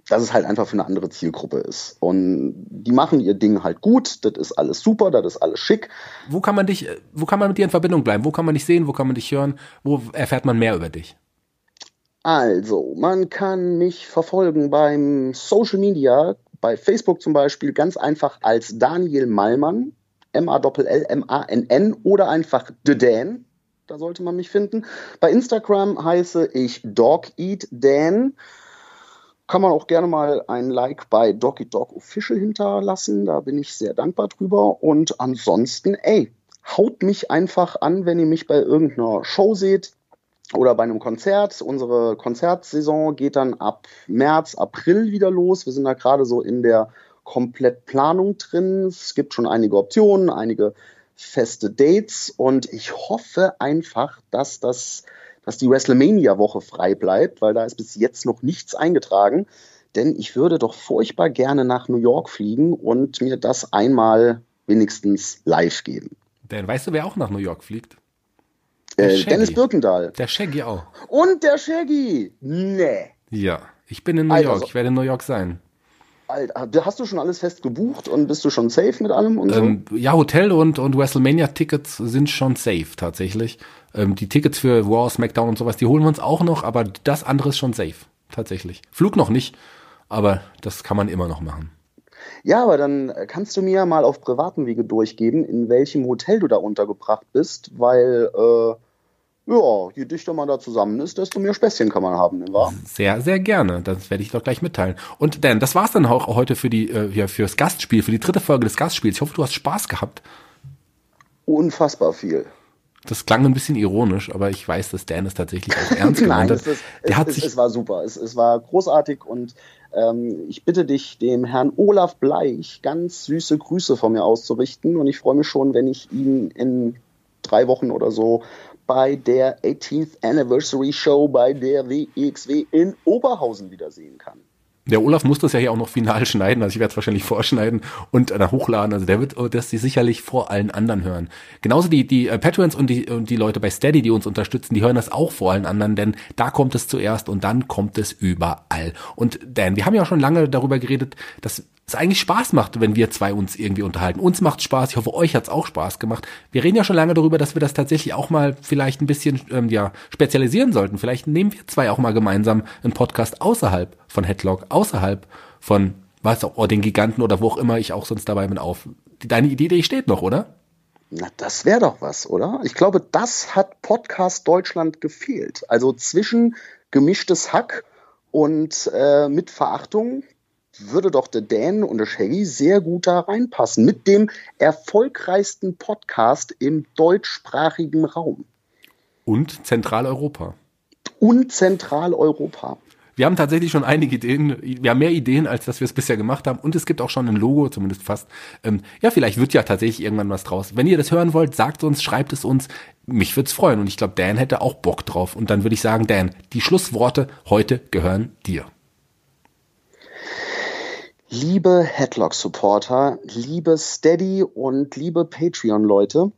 dass es halt einfach für eine andere Zielgruppe ist. Und die machen ihr Ding halt gut, das ist alles super, das ist alles schick. Wo kann man dich, wo kann man mit dir in Verbindung bleiben? Wo kann man dich sehen? Wo kann man dich hören? Wo erfährt man mehr über dich? Also, man kann mich verfolgen beim Social Media, bei Facebook zum Beispiel, ganz einfach als Daniel Malmann, M-A-L-L-M-A-N-N oder einfach The Dan. Da sollte man mich finden. Bei Instagram heiße ich Dog Eat Dan kann man auch gerne mal ein Like bei Doggy Dog Official hinterlassen. Da bin ich sehr dankbar drüber. Und ansonsten, ey, haut mich einfach an, wenn ihr mich bei irgendeiner Show seht oder bei einem Konzert. Unsere Konzertsaison geht dann ab März, April wieder los. Wir sind da gerade so in der Komplettplanung drin. Es gibt schon einige Optionen, einige feste Dates und ich hoffe einfach, dass das dass die WrestleMania-Woche frei bleibt, weil da ist bis jetzt noch nichts eingetragen. Denn ich würde doch furchtbar gerne nach New York fliegen und mir das einmal wenigstens live geben. Denn weißt du, wer auch nach New York fliegt? Äh, Dennis Birkendahl. Der Shaggy auch. Und der Shaggy. Nee. Ja, ich bin in New Alter, York. Ich werde in New York sein. Alter, hast du schon alles fest gebucht und bist du schon safe mit allem und so? Ähm, ja, Hotel und, und WrestleMania-Tickets sind schon safe tatsächlich. Ähm, die Tickets für Raw, SmackDown und sowas, die holen wir uns auch noch, aber das andere ist schon safe, tatsächlich. Flug noch nicht, aber das kann man immer noch machen. Ja, aber dann kannst du mir mal auf privaten Wege durchgeben, in welchem Hotel du da untergebracht bist, weil äh, ja, je dichter man da zusammen ist, desto mehr Späßchen kann man haben, nicht wahr? Sehr, sehr gerne. Das werde ich doch gleich mitteilen. Und Dan, das war's dann auch heute für die, äh, ja, fürs Gastspiel, für die dritte Folge des Gastspiels. Ich hoffe, du hast Spaß gehabt. Unfassbar viel. Das klang ein bisschen ironisch, aber ich weiß, dass Dan es tatsächlich auch ernst gemeint hat. Nein, es, ist, es, es, es, war super. Es, es war großartig und ähm, ich bitte dich, dem Herrn Olaf Bleich ganz süße Grüße von mir auszurichten und ich freue mich schon, wenn ich ihn in drei Wochen oder so bei der 18th Anniversary Show bei der WXW in Oberhausen wiedersehen kann. Der Olaf muss das ja hier auch noch final schneiden, also ich werde es wahrscheinlich vorschneiden und dann hochladen. Also der wird das die sicherlich vor allen anderen hören. Genauso die, die äh, Patrons und die, und die Leute bei Steady, die uns unterstützen, die hören das auch vor allen anderen, denn da kommt es zuerst und dann kommt es überall. Und Dan, wir haben ja auch schon lange darüber geredet, dass es eigentlich Spaß macht, wenn wir zwei uns irgendwie unterhalten. Uns macht Spaß, ich hoffe, euch hat's auch Spaß gemacht. Wir reden ja schon lange darüber, dass wir das tatsächlich auch mal vielleicht ein bisschen ähm, ja, spezialisieren sollten. Vielleicht nehmen wir zwei auch mal gemeinsam einen Podcast außerhalb von Headlock, außerhalb von was auch, den Giganten oder wo auch immer ich auch sonst dabei bin auf. Deine Idee, die steht noch, oder? Na, das wäre doch was, oder? Ich glaube, das hat Podcast Deutschland gefehlt. Also zwischen gemischtes Hack und äh, mit Verachtung würde doch der Dan und der Shaggy sehr gut da reinpassen. Mit dem erfolgreichsten Podcast im deutschsprachigen Raum. Und Zentraleuropa. Und Zentraleuropa. Wir haben tatsächlich schon einige Ideen, wir haben mehr Ideen, als dass wir es bisher gemacht haben. Und es gibt auch schon ein Logo, zumindest fast. Ähm, ja, vielleicht wird ja tatsächlich irgendwann was draus. Wenn ihr das hören wollt, sagt uns, schreibt es uns. Mich würde es freuen. Und ich glaube, Dan hätte auch Bock drauf. Und dann würde ich sagen, Dan, die Schlussworte heute gehören dir. Liebe Headlock-Supporter, liebe Steady und liebe Patreon-Leute,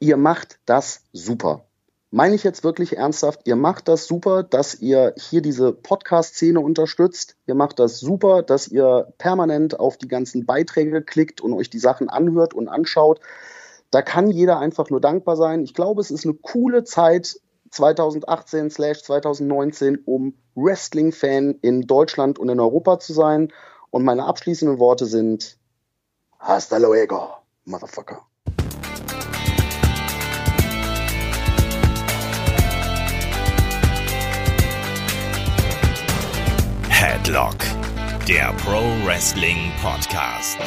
ihr macht das super. Meine ich jetzt wirklich ernsthaft, ihr macht das super, dass ihr hier diese Podcast-Szene unterstützt. Ihr macht das super, dass ihr permanent auf die ganzen Beiträge klickt und euch die Sachen anhört und anschaut. Da kann jeder einfach nur dankbar sein. Ich glaube, es ist eine coole Zeit 2018 2019, um Wrestling-Fan in Deutschland und in Europa zu sein. Und meine abschließenden Worte sind Hasta luego, Motherfucker. Headlock, der Pro Wrestling Podcast.